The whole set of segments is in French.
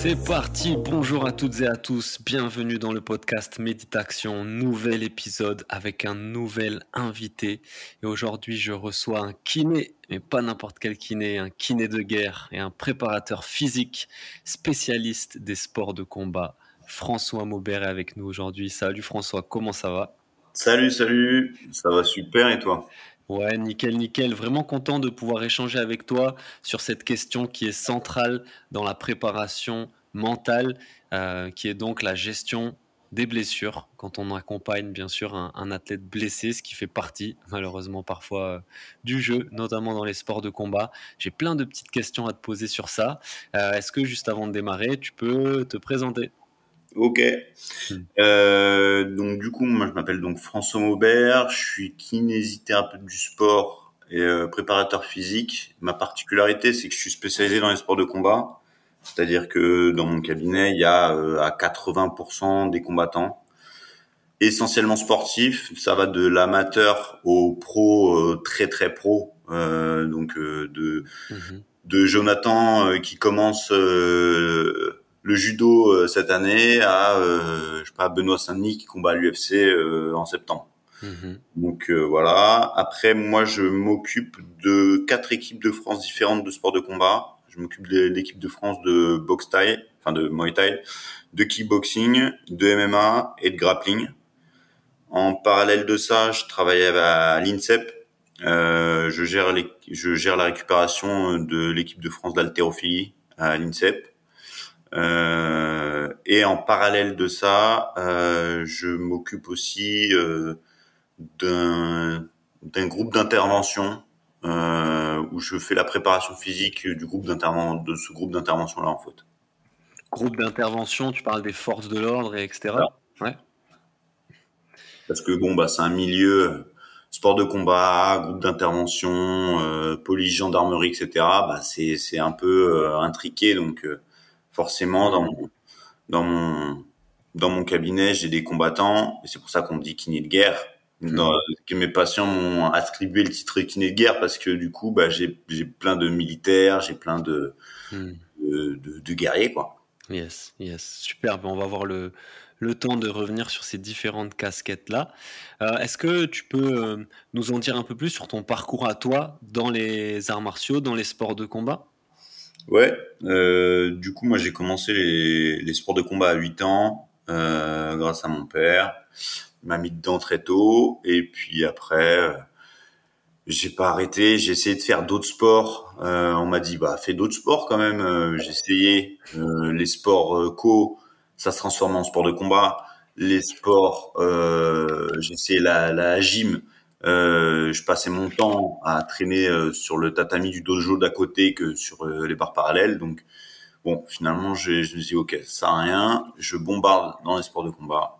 C'est parti, bonjour à toutes et à tous, bienvenue dans le podcast Méditation, nouvel épisode avec un nouvel invité. Et aujourd'hui je reçois un kiné, mais pas n'importe quel kiné, un kiné de guerre et un préparateur physique spécialiste des sports de combat. François Maubert est avec nous aujourd'hui. Salut François, comment ça va? Salut, salut, ça va super. Et toi? Ouais, nickel, nickel. Vraiment content de pouvoir échanger avec toi sur cette question qui est centrale dans la préparation mentale, euh, qui est donc la gestion des blessures quand on accompagne bien sûr un, athlète blessé, ce qui fait partie malheureusement parfois euh, du jeu, notamment dans les sports de combat. J'ai plein de petites questions à te poser sur ça. Euh, est-ce que juste avant de démarrer, tu peux te présenter? Ok. Hmm. donc du coup, moi je m'appelle donc François Maubert, je suis kinésithérapeute du sport et préparateur physique. Ma particularité, c'est que je suis spécialisé dans les sports de combat. C'est-à-dire que dans mon cabinet, il y a euh, à 80% des combattants, essentiellement sportifs. Ça va de l'amateur au pro euh, très très pro. Euh, donc de mhm. de Jonathan qui commence le judo cette année à je sais pas Benoît Saint-Denis qui combat à l'UFC en septembre. Mhm. Donc voilà. Après, moi, je m'occupe de quatre équipes de France différentes de sports de combat. Je m'occupe de l'équipe de France de boxe enfin de Muay Thai, de kickboxing, de MMA et de grappling. En parallèle de ça, je travaille à l'INSEP. Euh, je gère les, je gère la récupération de l'équipe de France d'haltérophilie à l'INSEP. Euh, et en parallèle de ça, euh, je m'occupe aussi euh, d'un d'un groupe d'intervention euh, où je fais la préparation physique du groupe d'intervention, de ce groupe d'intervention là en fait. Groupe d'intervention, tu parles des forces de l'ordre et etc. Ouais. Parce que bon bah c'est un milieu sport de combat, groupe d'intervention, euh, police, gendarmerie, etc. Bah c'est c'est un peu euh, intriqué donc euh, forcément dans mon, dans mon dans mon cabinet j'ai des combattants et c'est pour ça qu'on dit kiné de guerre dans, que mes patients m'ont attribué le titre kiné de guerre parce que du coup, bah, j'ai, j'ai plein de militaires, j'ai plein de, de, de, guerriers, quoi. Yes, yes, super. on va avoir le, le temps de revenir sur ces différentes casquettes-là. Euh, est-ce que tu peux euh, nous en dire un peu plus sur ton parcours à toi dans les arts martiaux, dans les sports de combat? Ouais, euh, du coup, moi j'ai commencé les, les sports de combat à 8 ans euh, grâce à mon père m'a mis dedans très tôt. Et puis après, euh, j'ai pas arrêté. J'ai essayé de faire d'autres sports. Euh, on m'a dit, bah, fais d'autres sports quand même. Euh, j'ai essayé les sports co, ça se transforme en sport de combat. Les sports, j'ai essayé la, la gym. Je passais mon temps à traîner sur le tatami du dojo d'à côté que sur les barres parallèles. Donc, bon, finalement, je me suis dit, ok, ça sert à rien. Je bombarde dans les sports de combat.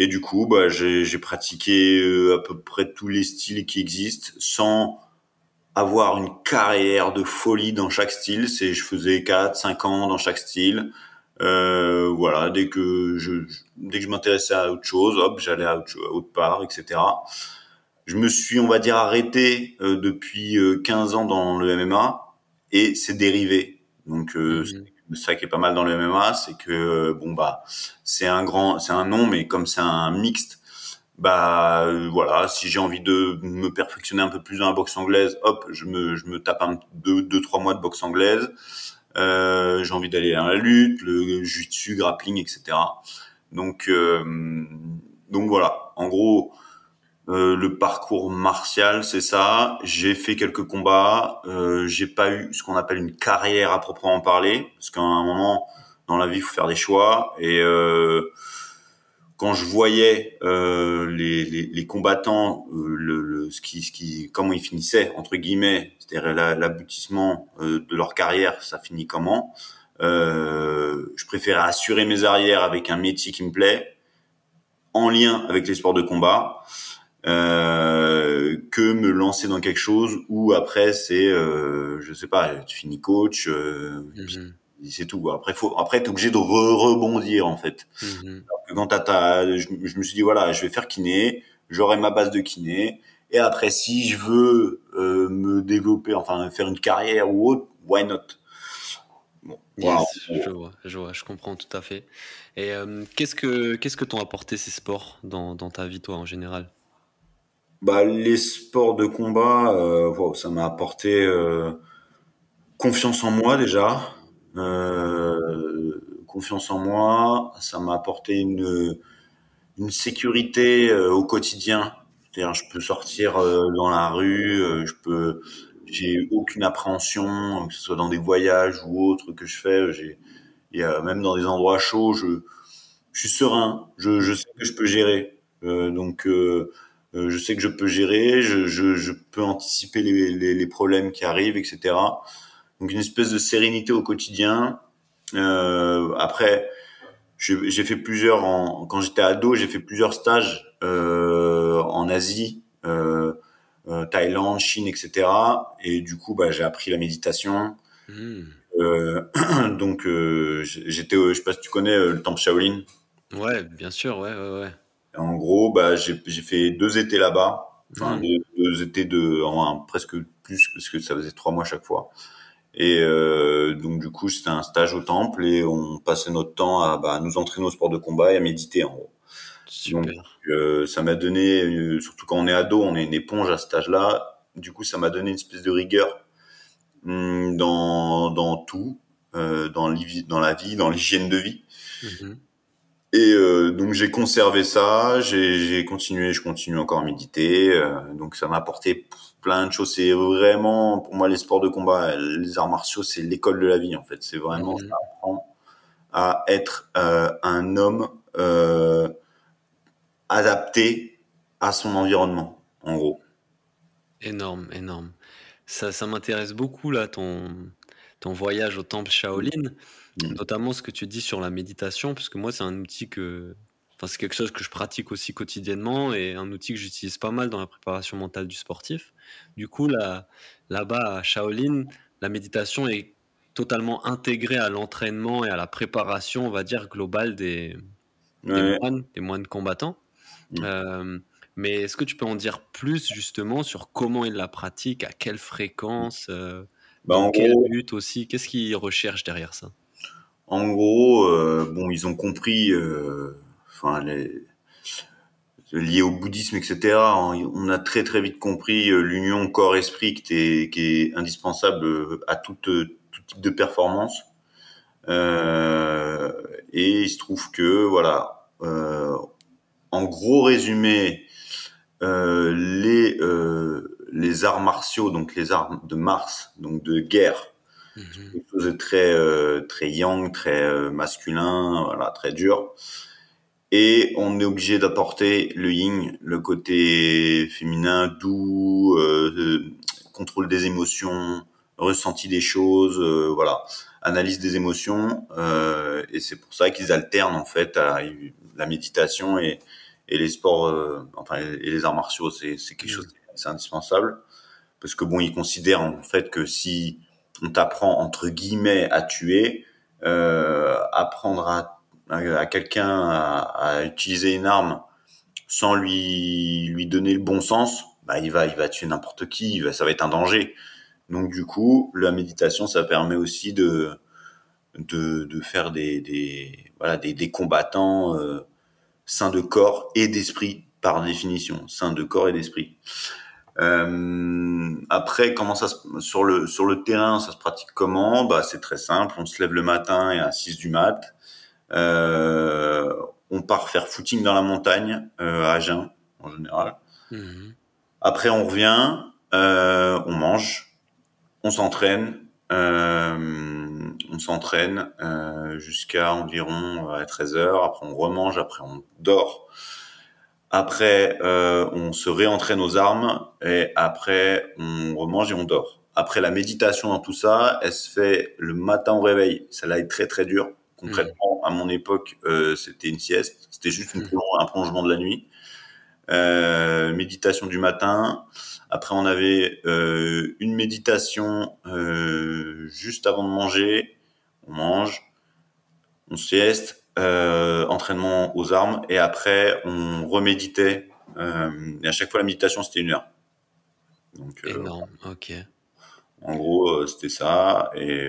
Et du coup, bah, j'ai pratiqué euh, à peu près tous les styles qui existent sans avoir une carrière de folie dans chaque style. C'est, je faisais 4, 5 ans dans chaque style. Euh, voilà, dès que je, dès que je m'intéressais à autre chose, hop, j'allais à, autre, part, etc. Je me suis, on va dire, arrêté euh, depuis 15 ans dans le MMA et c'est dérivé. Donc, mmh ça qui est pas mal dans le MMA, c'est que bon bah c'est un grand, c'est un nom, mais comme c'est un mixte, bah voilà, si j'ai envie de me perfectionner un peu plus dans la boxe anglaise, hop, je me je me tape un deux deux trois mois de boxe anglaise. Euh, j'ai envie d'aller dans la lutte, le jiu-jitsu, grappling, etc. Donc euh, donc voilà, en gros euh, le parcours martial, c'est ça. J'ai fait quelques combats. Euh, j'ai pas eu ce qu'on appelle une carrière à proprement parler, parce qu'à un moment dans la vie, il faut faire des choix. Et euh, quand je voyais euh, les, les, les, combattants, euh, le, le, ce qui, ce qui, comment ils finissaient entre guillemets, c'est-à-dire l'aboutissement de leur carrière, ça finit comment? Euh, je préfère assurer mes arrières avec un métier qui me plaît, en lien avec les sports de combat, euh, que me lancer dans quelque chose où après c'est, euh, je sais pas, tu finis coach, euh, mhm. c'est tout. Après, faut, après t'es obligé de rebondir en fait. Mhm. quand t'as, je, je, me suis dit voilà, je vais faire kiné, j'aurai ma base de kiné. Et après, si je veux euh, me développer, enfin faire une carrière ou autre, why not? Je vois, je vois, je comprends tout à fait. Et euh, qu'est-ce que qu'est-ce que t'ont apporté ces sports dans, dans ta vie, toi, en général? Bah, les sports de combat, euh, ça m'a apporté euh, confiance en moi déjà, confiance en moi. Ça m'a apporté une sécurité au quotidien. C'est-à-dire, je peux sortir dans la rue, je peux j'ai aucune appréhension, que ce soit dans des voyages ou autres que je fais. J'ai, même dans des endroits chauds, je, suis serein. Je, je sais que je peux gérer. Euh, donc, euh, je sais que je peux gérer. Je, je, je peux anticiper les, les, les, problèmes qui arrivent, etc. Donc, une espèce de sérénité au quotidien. Euh, après, j'ai fait plusieurs en, quand j'étais ado, j'ai fait plusieurs stages euh, en Asie. Euh, euh, Thaïlande, Chine, etc. Et du coup, bah, j'ai appris la méditation. Euh, donc, euh, j'étais, je sais pas si tu connais le temple Shaolin. Ouais, bien sûr, ouais, ouais, ouais. En gros, bah, j'ai fait deux étés là-bas. Enfin, hmm. deux, étés de, enfin, presque plus, parce que ça faisait trois mois chaque fois. Et euh, donc du coup, c'était un stage au temple et on passait notre temps à bah, nous entraîner au sport de combat et à méditer en gros. Super. Euh, ça m'a donné, euh, surtout quand on est ado, on est une éponge à cet âge-là. Du coup, ça m'a donné une espèce de rigueur hum, dans, dans tout, euh, dans, dans la vie, dans l'hygiène de vie. Mm-hmm. Et euh, donc j'ai conservé ça, j'ai continué, je continue encore à méditer. Euh, donc ça m'a apporté plein de choses. C'est vraiment, pour moi, les sports de combat, les arts martiaux, c'est l'école de la vie en fait. C'est vraiment ça apprend à être un homme adapté à son environnement, en gros. Énorme, énorme. Ça, ça m'intéresse beaucoup, là, ton, ton voyage au temple Shaolin. Notamment ce que tu dis sur la méditation, parce que moi, c'est un outil que. Enfin, c'est quelque chose que je pratique aussi quotidiennement et un outil que j'utilise pas mal dans la préparation mentale du sportif. Du coup, là, là-bas à Shaolin, la méditation est totalement intégrée à l'entraînement et à la préparation, on va dire, globale des, des, moines, des moines combattants. Mm. Euh, mais est-ce que tu peux en dire plus justement sur comment ils la pratiquent, à quelle fréquence, euh, bah, dans quel but aussi? Qu'est-ce qu'ils recherchent derrière ça? En gros, euh, bon, ils ont compris, enfin, les lié au bouddhisme, etc. On a très très vite compris l'union corps-esprit qui est, indispensable à tout type de performance. Euh, et il se trouve que voilà, euh, en gros résumé, euh, les euh, les arts martiaux, donc les arts de Mars, donc de guerre, mmh. quelque chose de très euh, très yang, très euh, masculin, voilà, très dur. Et on est obligé d'apporter le yin, le côté féminin, doux, contrôle des émotions, ressenti des choses, voilà, analyse des émotions. et c'est pour ça qu'ils alternent en fait à la méditation et et les sports, euh, enfin et les arts martiaux, c'est c'est quelque mm. chose, c'est indispensable parce que bon, ils considèrent en fait que si on t'apprend entre guillemets à tuer, euh, apprendre à, à, quelqu'un à, utiliser une arme sans lui lui donner le bon sens, bah il va il va tuer n'importe qui, ça va être un danger. Donc du coup, la méditation, ça permet aussi de de, de faire des, des voilà des, des combattants euh, saint de corps et d'esprit par définition, saint de corps et d'esprit. Euh, après, comment ça se, sur le sur le terrain, ça se pratique comment? Bah, c'est très simple. On se lève le matin et à 6 du mat. Euh, on part faire footing dans la montagne euh, à Agen en général. Mhm. Après, on revient, euh, on mange, on s'entraîne. Euh, on s'entraîne euh, jusqu'à environ 13 euh, heures. Après, on remange. Après, on dort. Après, euh, on se réentraîne aux armes et après, on remange et on dort. Après, la méditation dans tout ça, elle se fait le matin au réveil. Ça là est très très dur. Concrètement, à mon époque, euh, c'était une sieste. C'était juste une un prolongement de la nuit. Euh, méditation du matin. Après, on avait euh, une méditation euh, juste avant de manger. On mange, on sieste, euh, entraînement aux armes, et après, on reméditait. et à chaque fois, la méditation, c'était une heure. Donc, Énorme, ok. En gros, c'était ça. Et,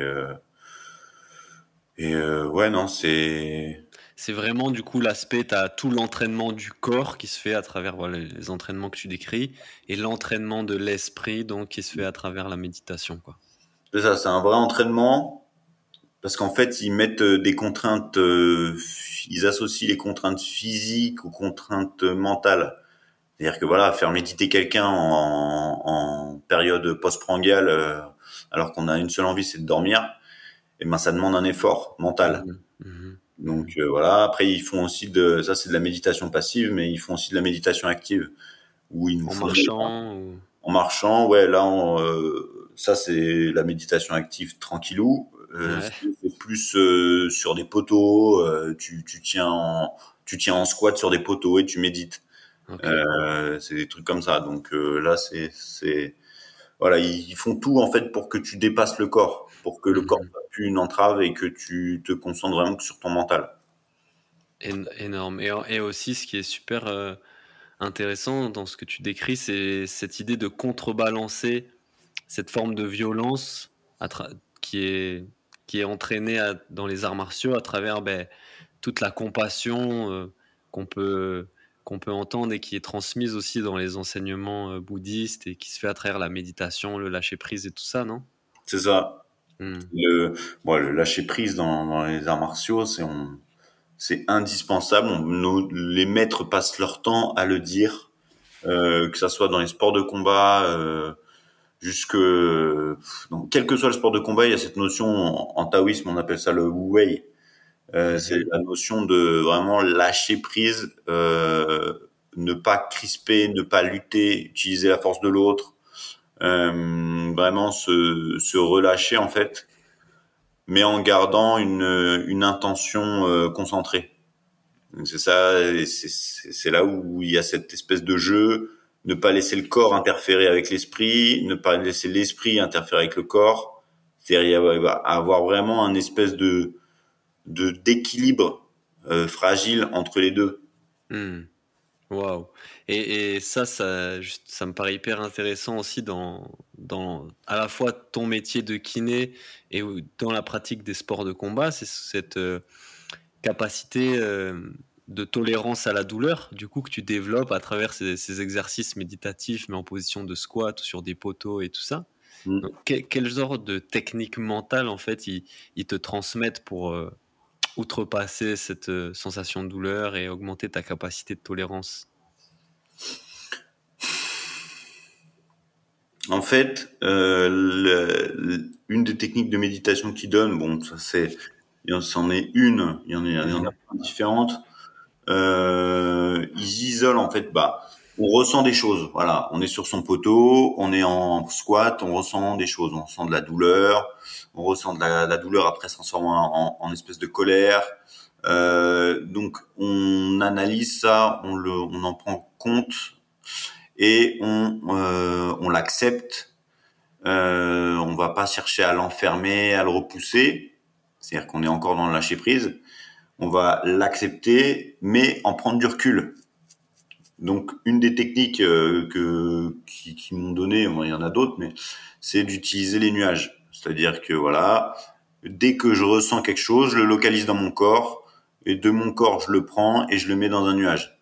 et ouais, non, c'est c'est vraiment du coup l'aspect, tu as tout l'entraînement du corps qui se fait à travers les entraînements que tu décris et l'entraînement de l'esprit donc qui se fait à travers la méditation. Quoi. C'est ça, c'est un vrai entraînement parce qu'en fait ils mettent euh, des contraintes, euh, ils associent les contraintes physiques aux contraintes mentales. C'est-à-dire que voilà, faire méditer quelqu'un en, période post-prandiale euh, alors qu'on a une seule envie, c'est de dormir, et eh ben ça demande un effort mental. Mmh, mmh. Donc euh, voilà. Après, ils font aussi de ça, c'est de la méditation passive, mais ils font aussi de la méditation active où ils en marchant. En marchant, ouais. Là, euh, ça c'est la méditation active tranquillou. Euh, plus euh, sur des poteaux. tu, tu tiens en, tu tiens en squat sur des poteaux et tu médites. c'est des trucs comme ça. Donc là, c'est c'est voilà, ils font tout en fait pour que tu dépasses le corps pour que le corps mhm. soit plus une entrave et que tu te concentres vraiment que sur ton mental. Énorme. Et, aussi, ce qui est super euh, intéressant dans ce que tu décris, c'est cette idée de contrebalancer cette forme de violence qui est, qui est entraînée dans les arts martiaux à travers ben, toute la compassion euh, qu'on peut, qu'on peut entendre et qui est transmise aussi dans les enseignements euh, bouddhistes et qui se fait à travers la méditation, le lâcher prise et tout ça, non? C'est ça. Hmm. Le, bon, le lâcher prise dans, dans les arts martiaux, c'est on, c'est indispensable. nos, les maîtres passent leur temps à le dire, euh, que ça soit dans les sports de combat, jusque donc, quel que soit le sport de combat, il y a cette notion en, taoïsme, on appelle ça le wu wei. Euh, c'est la notion de vraiment lâcher prise, euh, ne pas crisper, ne pas lutter, utiliser la force de l'autre, euh, vraiment se, se, relâcher en fait, mais en gardant une, une intention euh, concentrée. C'est ça, c'est là où il y a cette espèce de jeu, ne pas laisser le corps interférer avec l'esprit, ne pas laisser l'esprit interférer avec le corps, c'est-à-dire avoir vraiment un espèce de d'équilibre euh, fragile entre les deux. Hmm. Waouh. Et, ça, ça, ça me paraît hyper intéressant aussi dans, dans à la fois ton métier de kiné et dans la pratique des sports de combat, c'est cette euh, capacité euh, de tolérance à la douleur, du coup, que tu développes à travers ces, exercices méditatifs, mais en position de squat ou sur des poteaux et tout ça. Mmh. quel, genre de technique mentale, en fait, ils, te transmettent pour euh, outrepasser cette sensation de douleur et augmenter ta capacité de tolérance? En fait, euh, une des techniques de méditation qu'ils donnent, bon, ça c'est, il en est une, il y en a, il y en a différentes. Euh, ils isolent en fait, bah, on ressent des choses. Voilà, on est sur son poteau, on est en squat, on ressent des choses, on ressent de la douleur, on ressent de la, douleur après se transformer en, en, espèce de colère. Euh, donc on analyse ça, on le, on en prend compte et on, euh, on l'accepte. Euh, on va pas chercher à l'enfermer, à le repousser. C'est-à-dire qu'on est encore dans le lâcher prise. On va l'accepter, mais en prendre du recul. Donc, une des techniques euh, que qui, qui m'ont donné, il y en a d'autres, mais c'est d'utiliser les nuages. C'est-à-dire que voilà, dès que je ressens quelque chose, je le localise dans mon corps, et de mon corps, je le prends et je le mets dans un nuage.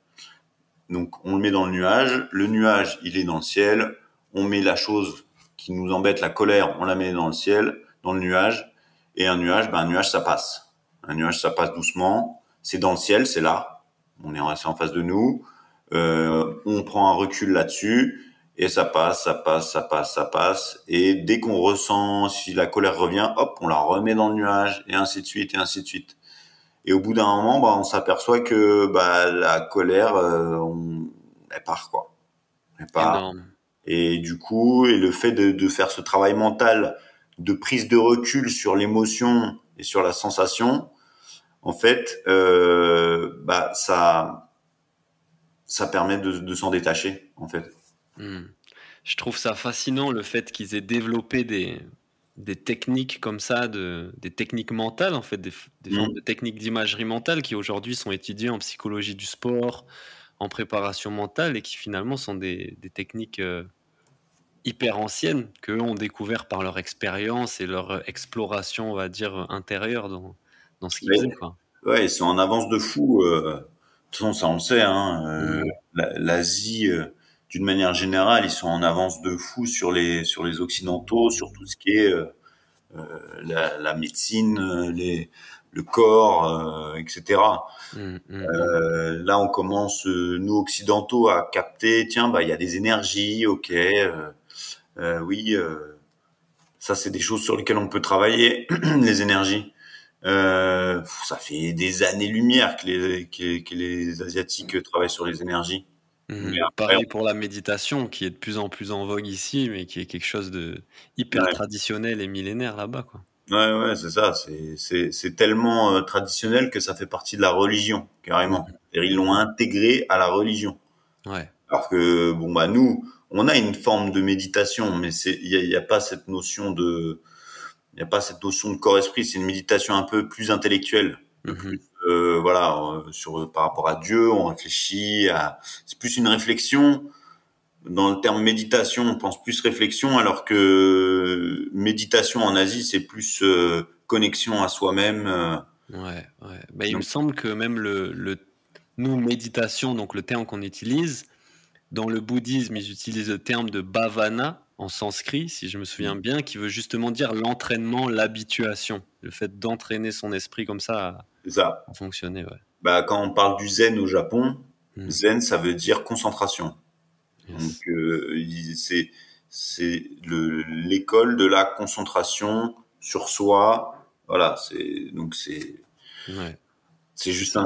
Donc on le met dans le nuage, le nuage il est dans le ciel, on met la chose qui nous embête, la colère, on la met dans le ciel, dans le nuage, et un nuage, ben un nuage ça passe. Un nuage ça passe doucement, c'est dans le ciel, c'est là, on est resté en face de nous, euh, on prend un recul là-dessus, et ça passe, ça passe, ça passe, ça passe, et dès qu'on ressent si la colère revient, hop, on la remet dans le nuage, et ainsi de suite, et ainsi de suite. Et au bout d'un moment, bah, on s'aperçoit que bah, la colère, euh, elle part quoi. Elle part. Et du coup, et le fait de, de faire ce travail mental de prise de recul sur l'émotion et sur la sensation, en fait, euh, bah ça, ça permet de, de s'en détacher, en fait. Hmm. Je trouve ça fascinant le fait qu'ils aient développé des, des techniques comme ça, de, des techniques mentales, en fait, des, des formes mm. de techniques d'imagerie mentale qui aujourd'hui sont étudiées en psychologie du sport, en préparation mentale et qui finalement sont des, des techniques euh, hyper anciennes qu'eux ont découvert par leur expérience et leur exploration, on va dire, intérieure dans, dans ce qu'ils faisaient. Ouais, ils sont en avance de fou. Euh, de toute façon, ça on le sait. Hein, euh, mm. L'Asie d'une manière générale, ils sont en avance de fou sur les sur les occidentaux, sur tout ce qui est euh, euh la, la, médecine, euh, les, le corps, euh, etc. Mmh, mmh, mmh. euh, là, on commence nous occidentaux à capter. Tiens, bah il y a des énergies, ok. oui, ça c'est des choses sur lesquelles on peut travailler. les énergies. Ça fait des années-lumière que les, que, que les asiatiques travaillent sur les énergies. Mmh. Pareil pour la méditation, qui est de plus en plus en vogue ici, mais qui est quelque chose de hyper traditionnel et millénaire là-bas, quoi. Ouais, ouais, c'est ça. C'est, c'est, tellement euh, traditionnel que ça fait partie de la religion, carrément. Mmh. Ils l'ont intégré à la religion. Ouais. Alors que, bon, bah, nous, on a une forme de méditation, mais il y a, a, pas cette notion de, il y a pas cette notion de corps-esprit. C'est une méditation un peu plus intellectuelle, mmh. Euh, voilà, euh, sur par rapport à Dieu, on réfléchit à. C'est plus une réflexion. Dans le terme méditation, on pense plus réflexion, alors que méditation en Asie, c'est plus euh, connexion à soi-même. Ouais, ouais. Bah, il me semble que même le, le, nous méditation, donc le terme qu'on utilise, dans le bouddhisme, ils utilisent le terme de bhavana en sanskrit, si je me souviens mm. bien, qui veut justement dire l'entraînement, l'habituation, le fait d'entraîner son esprit comme ça ça. fonctionner. Ouais. Bah, quand on parle du zen au Japon, hmm. zen, ça veut dire concentration. Donc, euh, c'est c'est l'école de la concentration sur soi. Voilà, c'est donc c'est ouais. c'est juste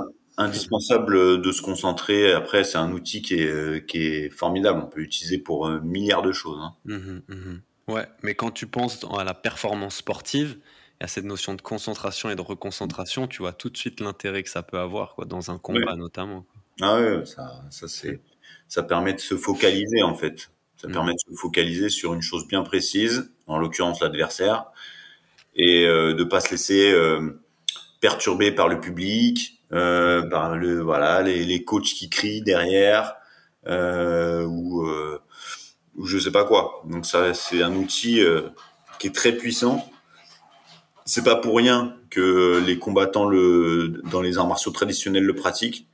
indispensable de se concentrer. Après, c'est un outil qui est qui est formidable. On peut l'utiliser pour un milliard de choses. Hein. Mmh mmh ouais, mais quand tu penses à la performance sportive, à cette notion de concentration et de reconcentration, tu vois tout de suite l'intérêt que ça peut avoir, quoi, dans un combat notamment. Ah ouais, ça, ça c'est, ça permet de se focaliser en fait. Ça mm. permet de se focaliser sur une chose bien précise, en l'occurrence l'adversaire, et euh, de pas se laisser euh, perturber par le public, euh, par le voilà les, les coachs qui crient derrière euh, ou euh, ou je sais pas quoi. Donc ça c'est un outil euh, qui est très puissant c'est pas pour rien que les combattants le dans les arts martiaux traditionnels le pratiquent.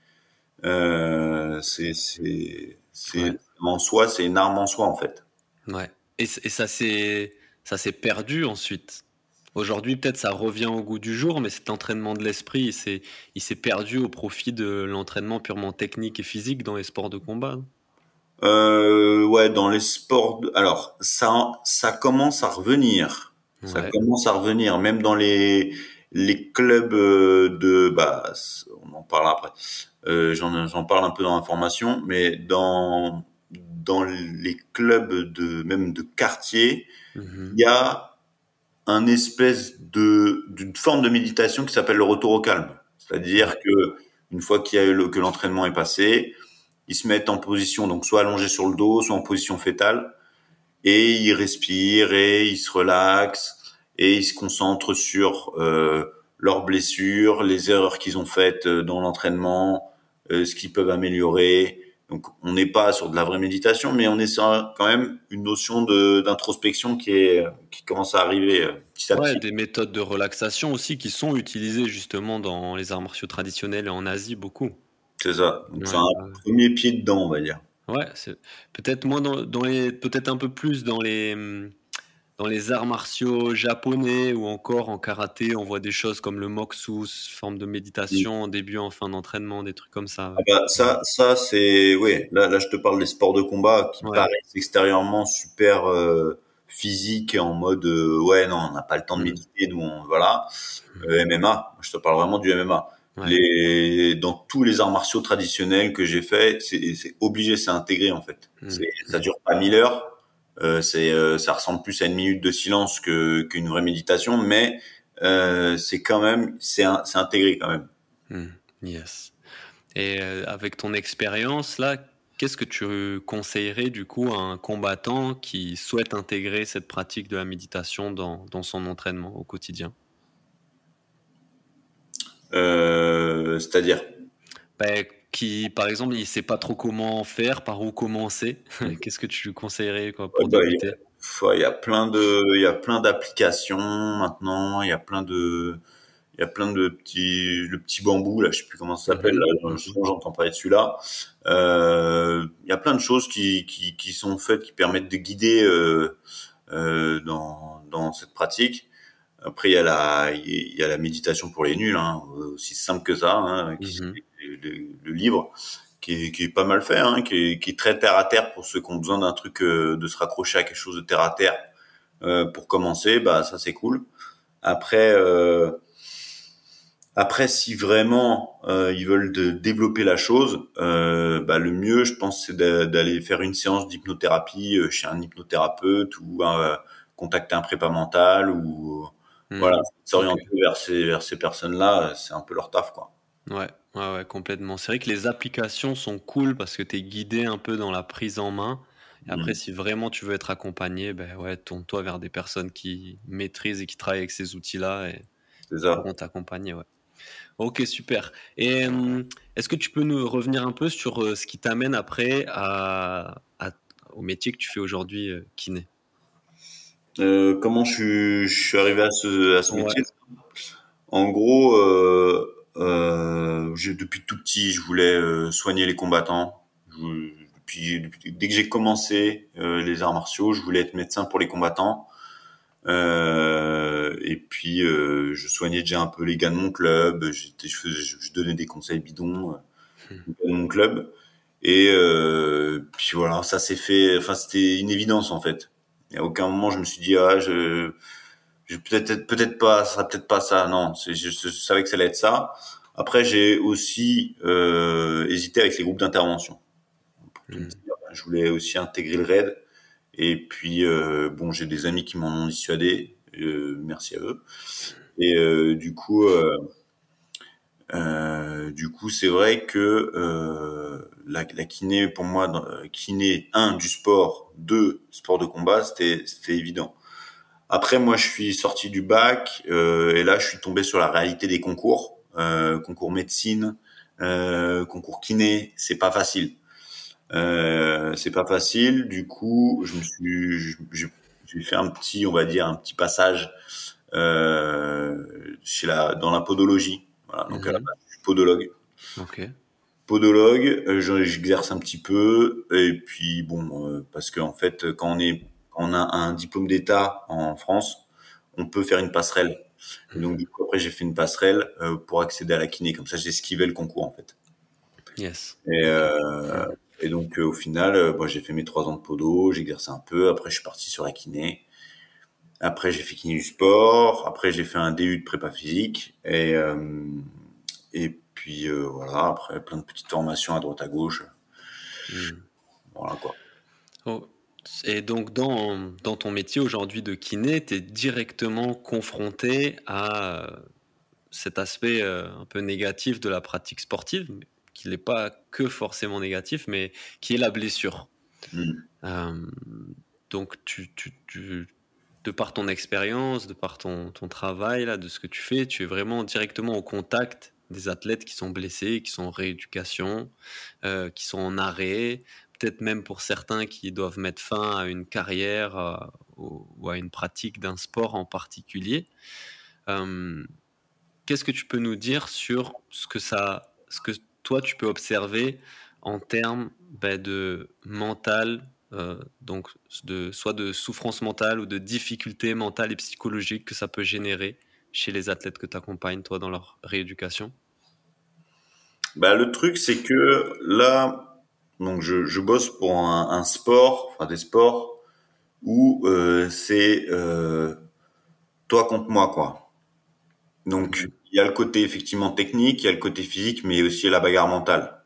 Euh, c'est c'est c'est en soi, c'est une arme en soi en fait. Ouais. Et, et ça s'est ça s'est perdu ensuite? Aujourd'hui, peut-être ça revient au goût du jour, mais cet entraînement de l'esprit, il s'est perdu au profit de l'entraînement purement technique et physique dans les sports de combat. Euh, ouais, dans les sports. Alors, ça, ça commence à revenir. Ça commence à revenir, même dans les les clubs euh, de bah on en parle après. Euh, J'en parle un peu dans l'information, mais dans dans les clubs de même de quartier, mhm. il y a un espèce de d'une forme de méditation qui s'appelle le retour au calme. C'est-à-dire que une fois qu'il y a eu que l'entraînement est passé, ils se mettent en position donc soit allongé sur le dos, soit en position fétale et ils respirent et ils se relaxent et ils se concentrent sur euh, leurs blessures, les erreurs qu'ils ont faites euh, dans l'entraînement, euh, ce qu'ils peuvent améliorer. Donc on n'est pas sur de la vraie méditation, mais on est sur quand même une notion d'introspection qui est qui commence à arriver euh, petit à ouais, Des méthodes de relaxation aussi qui sont utilisées justement dans les arts martiaux traditionnels et en Asie beaucoup. C'est ça. Donc c'est un premier pied dedans, on va dire. Ouais, peut-être moins dans, dans les, peut-être un peu plus dans les, dans les arts martiaux japonais ou encore en karaté, on voit des choses comme le moxus, forme de méditation en début, en fin d'entraînement, des trucs comme ça. Ah bah, ça, ça c'est, oui. Là, là, je te parle des sports de combat qui paraissent extérieurement super euh, physiques en mode, euh, ouais, non, on n'a pas le temps de mmh. méditer, nous, on, voilà. Mmh. Euh, MMA, je te parle vraiment du MMA. Les, dans tous les arts martiaux traditionnels que j'ai fait, c'est obligé, c'est intégré en fait. Mmh. Ça dure pas mille heures, c'est euh, ça ressemble plus à une minute de silence que qu'une vraie méditation, mais euh, c'est quand même c'est c'est intégré quand même. Mmh. Yes. Et avec ton expérience là, qu'est-ce que tu conseillerais du coup à un combattant qui souhaite intégrer cette pratique de la méditation dans, dans son entraînement au quotidien? Euh, C'est-à-dire? Ben, Qui, par exemple, il sait pas trop comment faire, par où commencer. Qu'est-ce que tu lui conseillerais quoi, pour bah, débuter? il y, a, plein de, il y a plein d'applications maintenant. Il y a plein de, il y a plein de petits, le petit bambou là, je sais plus comment ça s'appelle. Mhm. j'entends parler de celui-là. Euh, il y a plein de choses qui, qui, qui sont faites, qui permettent de guider euh, euh, dans, dans cette pratique. Après, il y a la, il y a la méditation pour les nuls, hein, aussi simple que ça, hein, qui, mhm. Le, livre, qui est, qui est, pas mal fait, hein, qui, est, qui est très terre à terre pour ceux qui ont besoin d'un truc, euh, de se raccrocher à quelque chose de terre à terre euh, pour commencer. Bah, ça c'est cool. Après, euh, après, si vraiment euh, ils veulent de développer la chose, euh, bah, le mieux, je pense, c'est d'aller faire une séance d'hypnothérapie chez un hypnothérapeute ou contacter un prépa mental ou Hmm. Voilà, s'orienter vers ces, vers ces personnes-là, c'est un peu leur taf, quoi. Ouais, ouais, ouais complètement. C'est vrai que les applications sont cool parce que tu es guidé un peu dans la prise en main. Et après, hmm. si vraiment tu veux être accompagné, ben ouais, tourne-toi vers des personnes qui maîtrisent et qui travaillent avec ces outils-là et pourront t'accompagner, ouais. Ok, super. Et est-ce que tu peux nous revenir un peu sur ce qui t'amène après à, au métier que tu fais aujourd'hui, kiné? Euh, comment je suis, arrivé à ce, à ce métier? En gros, euh, euh, depuis tout petit, je voulais euh, soigner les combattants. depuis, dès que j'ai commencé euh, les arts martiaux, je voulais être médecin pour les combattants. et puis, je soignais déjà un peu les gars de mon club. Je, je, donnais des conseils bidons hmm. de mon club. Et puis voilà, ça s'est fait. Enfin, c'était une évidence en fait et à aucun moment je me suis dit ah je, je peut-être peut-être pas, ça sera peut-être pas ça. Non, je, je, savais que ça allait être ça. Après j'ai aussi euh, hésité avec les groupes d'intervention. Hmm. Je voulais aussi intégrer le raid. Et puis euh, bon, j'ai des amis qui m'en ont dissuadé. Euh, merci à eux. Et euh, du coup, euh, euh, du coup, c'est vrai que euh, la, la, kiné, pour moi, kiné, un, du sport, deux, sport de combat, c'était évident. Après, moi, je suis sorti du bac euh, et là, je suis tombé sur la réalité des concours, euh, concours médecine, euh, concours kiné. C'est pas facile. c'est pas facile. Du coup, je me suis, j'ai fait un petit, on va dire, un petit passage chez la, dans la podologie voilà, donc à la mhm. base, je suis podologue. Ok. Podologue, euh, j'exerce un petit peu, et puis bon, euh, parce qu'en fait, quand on est, on a un diplôme d'État en France, on peut faire une passerelle. Et donc du coup, après, j'ai fait une passerelle euh, pour accéder à la kiné. Comme ça, j'ai esquivé le concours en fait. Yes. Et, euh, et donc au final, moi, j'ai fait mes trois ans de podo, j'ai exercé un peu. Après, je suis parti sur la kiné. Après, j'ai fait kiné du sport. Après, j'ai fait un DU de prépa physique. Et, euh, et puis, euh, voilà, après, plein de petites formations à droite à gauche. Hmm. Voilà, quoi. Oh. Et donc, dans, dans ton métier aujourd'hui de kiné, tu es directement confronté à cet aspect euh, un peu négatif de la pratique sportive, qui n'est pas que forcément négatif, mais qui est la blessure. Hmm. Euh, donc, tu, tu, tu de par ton expérience, de par ton, ton, travail, là, de ce que tu fais, tu es vraiment directement au contact des athlètes qui sont blessés, qui sont en rééducation, euh, qui sont en arrêt, peut-être même pour certains qui doivent mettre fin à une carrière euh, ou, à une pratique d'un sport en particulier. Qu'est-ce que tu peux nous dire sur ce que, ça, ce que toi tu peux observer en termes ben, de mental, euh, donc de, soit de souffrance mentale ou de difficultés mentales et psychologiques que ça peut générer chez les athlètes que tu accompagnes, toi, dans leur rééducation? Bah, Le truc, c'est que là, donc je, je bosse pour un, un, sport, enfin des sports, où euh, c'est euh, toi contre moi, quoi. Donc, il y a le côté effectivement technique, il y a le côté physique, mais aussi la bagarre mentale.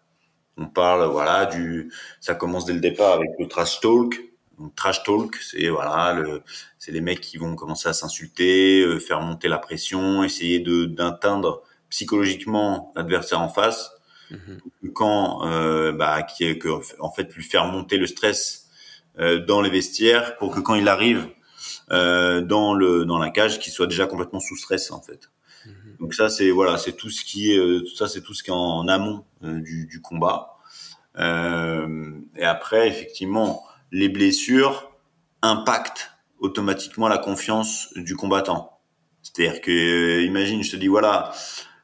On parle, voilà, du, ça commence dès le départ avec le trash talk. Donc, trash talk, c'est voilà, le, c'est les mecs qui vont commencer à s'insulter, euh, faire monter la pression, essayer de d'atteindre psychologiquement l'adversaire en face. Mhm. Quand, euh, bah, qui est que, en fait, lui faire monter le stress euh, dans les vestiaires pour que quand il arrive euh, dans le dans la cage, qu'il soit déjà complètement sous stress, en fait. Mhm. Donc ça c'est voilà, c'est tout ce qui est euh, ça c'est tout ce qui est en, amont euh, du, du, combat. Euh, et après effectivement, les blessures impactent automatiquement la confiance du combattant. C'est-à-dire que imagine, je te dis voilà,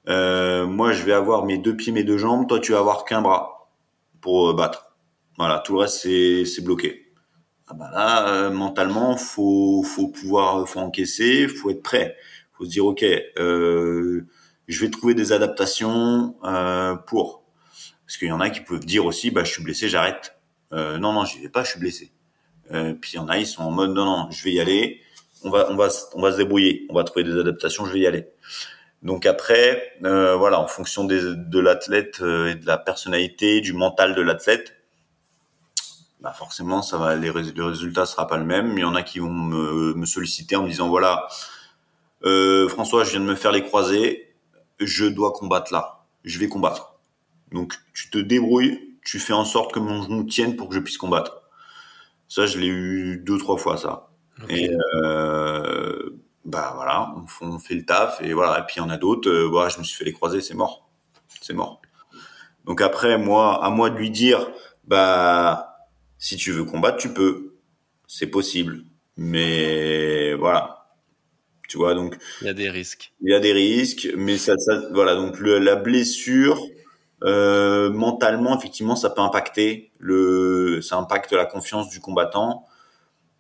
moi je vais avoir mes deux pieds, mes deux jambes, toi tu vas avoir qu'un bras pour battre. Voilà, tout le reste c'est bloqué. Ah bah là, mentalement, faut faut pouvoir, faut encaisser, faut être prêt faut se dire ok, euh, je vais trouver des adaptations euh, pour. Parce qu'il y en a qui peuvent dire aussi, bah je suis blessé, j'arrête. Euh, non non, j'y vais pas, je suis blessé. Euh, puis il y en a, ils sont en mode non non, je vais y aller. On va on va on va se débrouiller, on va trouver des adaptations, je vais y aller. Donc après, euh, voilà, en fonction des, de l'athlète euh, et de la personnalité, du mental de l'athlète, bah forcément, ça va, les, le résultat sera pas le même. Il y en a qui vont me, me solliciter en me disant voilà, euh, François, je viens de me faire les croisés, je dois combattre là, je vais combattre. Donc tu te débrouilles, tu fais en sorte que mon genou tienne pour que je puisse combattre. Ça, je l'ai eu deux trois fois ça. Et euh, bah voilà, on, fait le taf et voilà. Et puis il y en a d'autres. Euh, voilà, je me suis fait les croisés, c'est mort, c'est mort. Donc après, moi, à moi de lui dire, bah si tu veux combattre, tu peux, c'est possible. Mais voilà, tu vois, donc. Il y a des risques. Il y a des risques, mais ça, ça voilà, donc le, la blessure, euh, mentalement, effectivement, ça peut impacter le, ça impacte la confiance du combattant,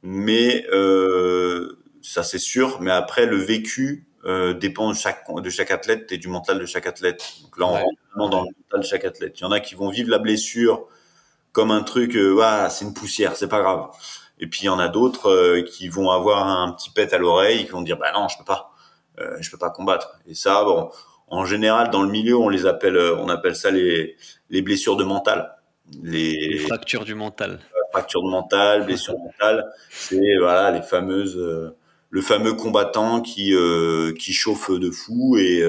mais euh, ça c'est sûr. Mais après, le vécu euh, dépend de chaque de chaque athlète et du mental de chaque athlète. Donc là, on rentre vraiment dans le mental de chaque athlète. Il y en a qui vont vivre la blessure comme un truc, euh, ah, c'est une poussière, c'est pas grave. Et puis il y en a d'autres euh, qui vont avoir un petit pet à l'oreille, qui vont dire bah non, je peux pas, je peux pas combattre. Et ça, bon, en général dans le milieu, on les appelle, on appelle ça les les blessures de mental. Les, les fractures du mental. Fractures de mental, blessures mentales, c'est voilà les fameuses, le fameux combattant qui qui chauffe de fou et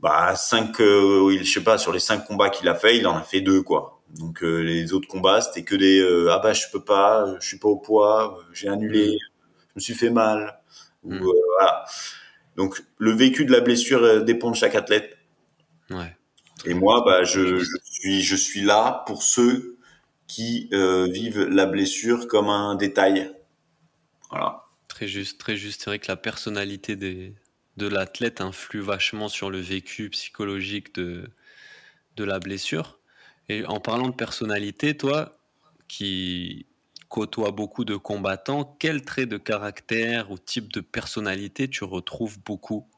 bah cinq, je sais pas sur les cinq combats qu'il a fait, il en a fait deux quoi donc euh, les autres combats, c'était que des euh, ah bah je peux pas, je suis pas au poids, j'ai annulé, mm. je me suis fait mal. Ou, mm. euh, voilà. Donc le vécu de la blessure dépend de chaque athlète. Ouais. Et moi, bah je, je, suis je suis là pour ceux qui vivent la blessure comme un détail. Voilà. Très juste, très juste. C'est vrai que la personnalité des, de l'athlète influe vachement sur le vécu psychologique de, de la blessure. Et en parlant de personnalité, toi, qui côtoie beaucoup de combattants, quel trait de caractère ou type de personnalité tu retrouves beaucoup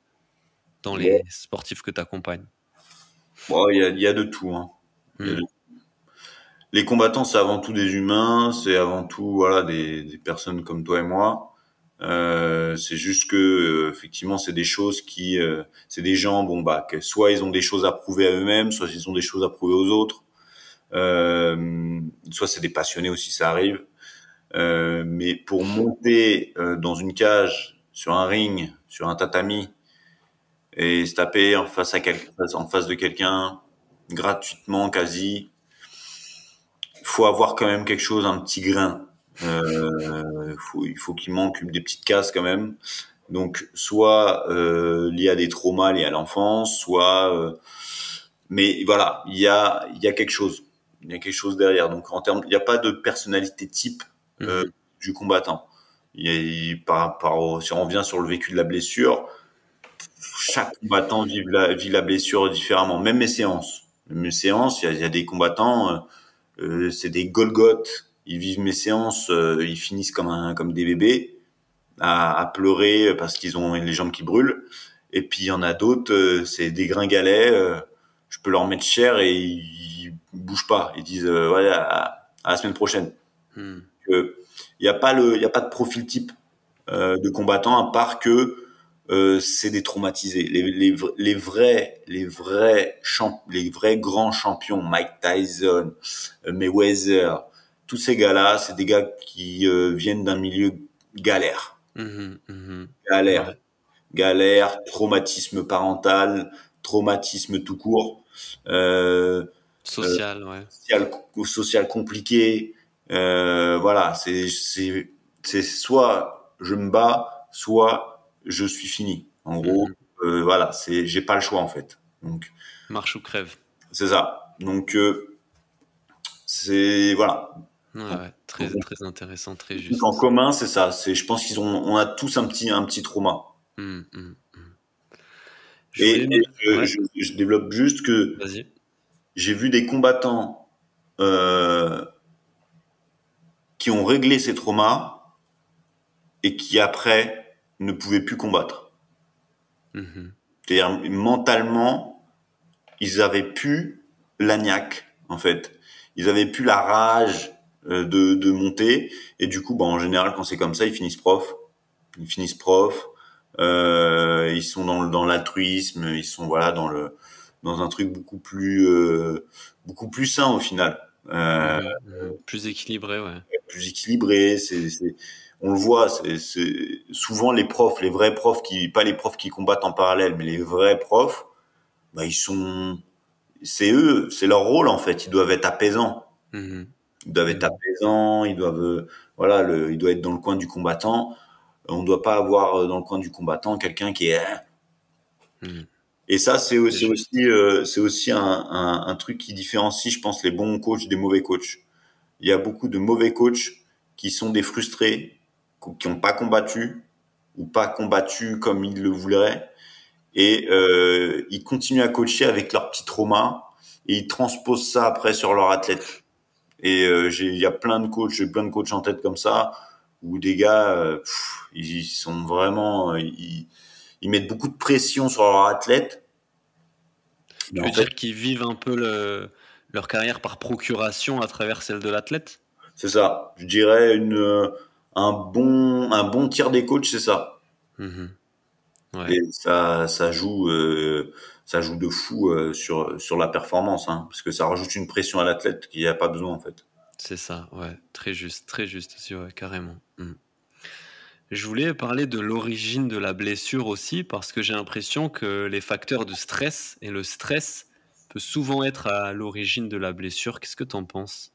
dans les sportifs que tu accompagnes Il y, a, de tout. Hein. Les combattants, c'est avant tout des humains, c'est avant tout voilà des, personnes comme toi et moi. Euh, c'est juste que euh, effectivement, c'est des choses qui, euh, c'est des gens, bon bah, que soit ils ont des choses à prouver à eux-mêmes, soit ils ont des choses à prouver aux autres. Euh, soit c'est des passionnés aussi, ça arrive. Euh, mais pour monter dans une cage, sur un ring, sur un tatami, et se taper en face, à en face de quelqu'un, gratuitement, quasi, faut avoir quand même quelque chose, un petit grain. Euh, faut, il faut qu'il manque des petites cases quand même. Donc, soit euh, lié à des traumas liés à l'enfance, soit... Euh, mais voilà, il y a, il y a quelque chose il y a quelque chose derrière. Donc en termes, il n'y a pas de personnalité type euh, mhm. du combattant. Il y a, par, par, si on revient sur le vécu de la blessure, chaque combattant vit la, vit la blessure différemment. Même mes séances. Mes séances, il y a, des combattants, euh, euh, c'est des Golgotes. Ils vivent mes séances, euh, ils finissent comme un, comme des bébés à, à pleurer parce qu'ils ont les jambes qui brûlent. Et puis il y en a d'autres, euh, c'est des gringalets. je peux leur mettre cher et ils, bougent pas. Ils disent euh, ouais, à, la semaine prochaine. Hmm. Il n'y a pas le, il y a pas de profil type euh, de combattant à part que euh, c'est des traumatisés. Les, les, les vrais, les vrais champ, les vrais grands champions, Mike Tyson, euh, Mayweather, tous ces gars-là, c'est des gars qui euh, viennent d'un milieu galère, Mhm, mhm. galère, Ouais. galère, traumatisme parental, traumatisme tout court, euh, Social, ouais. social, social compliqué. Euh, voilà, c'est c'est c'est soit je me bats, soit je suis fini. En gros, Mhm. euh, voilà, c'est j'ai pas le choix en fait. Donc Marche ou crève. c'est ça. Donc euh, c'est voilà. Ouais, ouais. Très, très intéressant, très juste. En commun, c'est ça. C'est je pense qu'ils ont on a tous un petit un petit trauma. Mhm, mhm, mhm. Je Et, je, ouais, je, je développe juste que j'ai vu des combattants euh, qui ont réglé ces traumas et qui après ne pouvaient plus combattre. C'est-à-dire mentalement, ils avaient plus l'agnac en fait. Ils avaient plus la rage de, de monter et du coup, bah, en général, quand c'est comme ça, ils finissent prof. Ils finissent prof. Euh, ils sont dans, le- dans l'altruisme. Ils sont voilà dans le dans un truc beaucoup plus euh, beaucoup plus sain au final. Euh, mhm. Plus équilibré, ouais. plus équilibré. C'est, on le voit. C'est, c'est souvent les profs, les vrais profs qui, pas les profs qui combattent en parallèle, mais les vrais profs, bah ils sont, c'est eux, c'est leur rôle en fait. Ils doivent être apaisants. Mhm. Ils doivent être apaisants. Ils doivent, voilà, le, ils doivent être dans le coin du combattant. On ne doit pas avoir euh, dans le coin du combattant quelqu'un qui est. hein. Mhm. Et ça, c'est aussi, euh, c'est aussi un, un, un truc qui différencie, je pense, les bons coachs des mauvais coachs. Il y a beaucoup de mauvais coachs qui sont des frustrés, qui n'ont pas combattu ou pas combattu comme ils le voudraient, et euh, ils continuent à coacher avec leurs petits traumas et ils transposent ça après sur leur athlète. Et euh, il y a plein de coachs, j'ai plein de coachs en tête comme ça, où des gars, euh, pff, ils sont vraiment, euh, ils, ils mettent beaucoup de pression sur leur athlète. Tu veux fait, dire qu'ils vivent un peu le- leur carrière par procuration à travers celle de l'athlète? C'est ça. Je dirais une, un bon, un bon tir des coachs, c'est ça. Ouais. Et ça, ça joue, euh, ça joue de fou euh, sur sur la performance, hein, parce que ça rajoute une pression à l'athlète qu'il n'y a pas besoin en fait. C'est ça, ouais, très juste, très juste aussi, ouais, carrément. Mm. Je voulais parler de l'origine de la blessure aussi, parce que j'ai l'impression que les facteurs de stress et le stress peut souvent être à l'origine de la blessure. Qu'est-ce que tu en penses?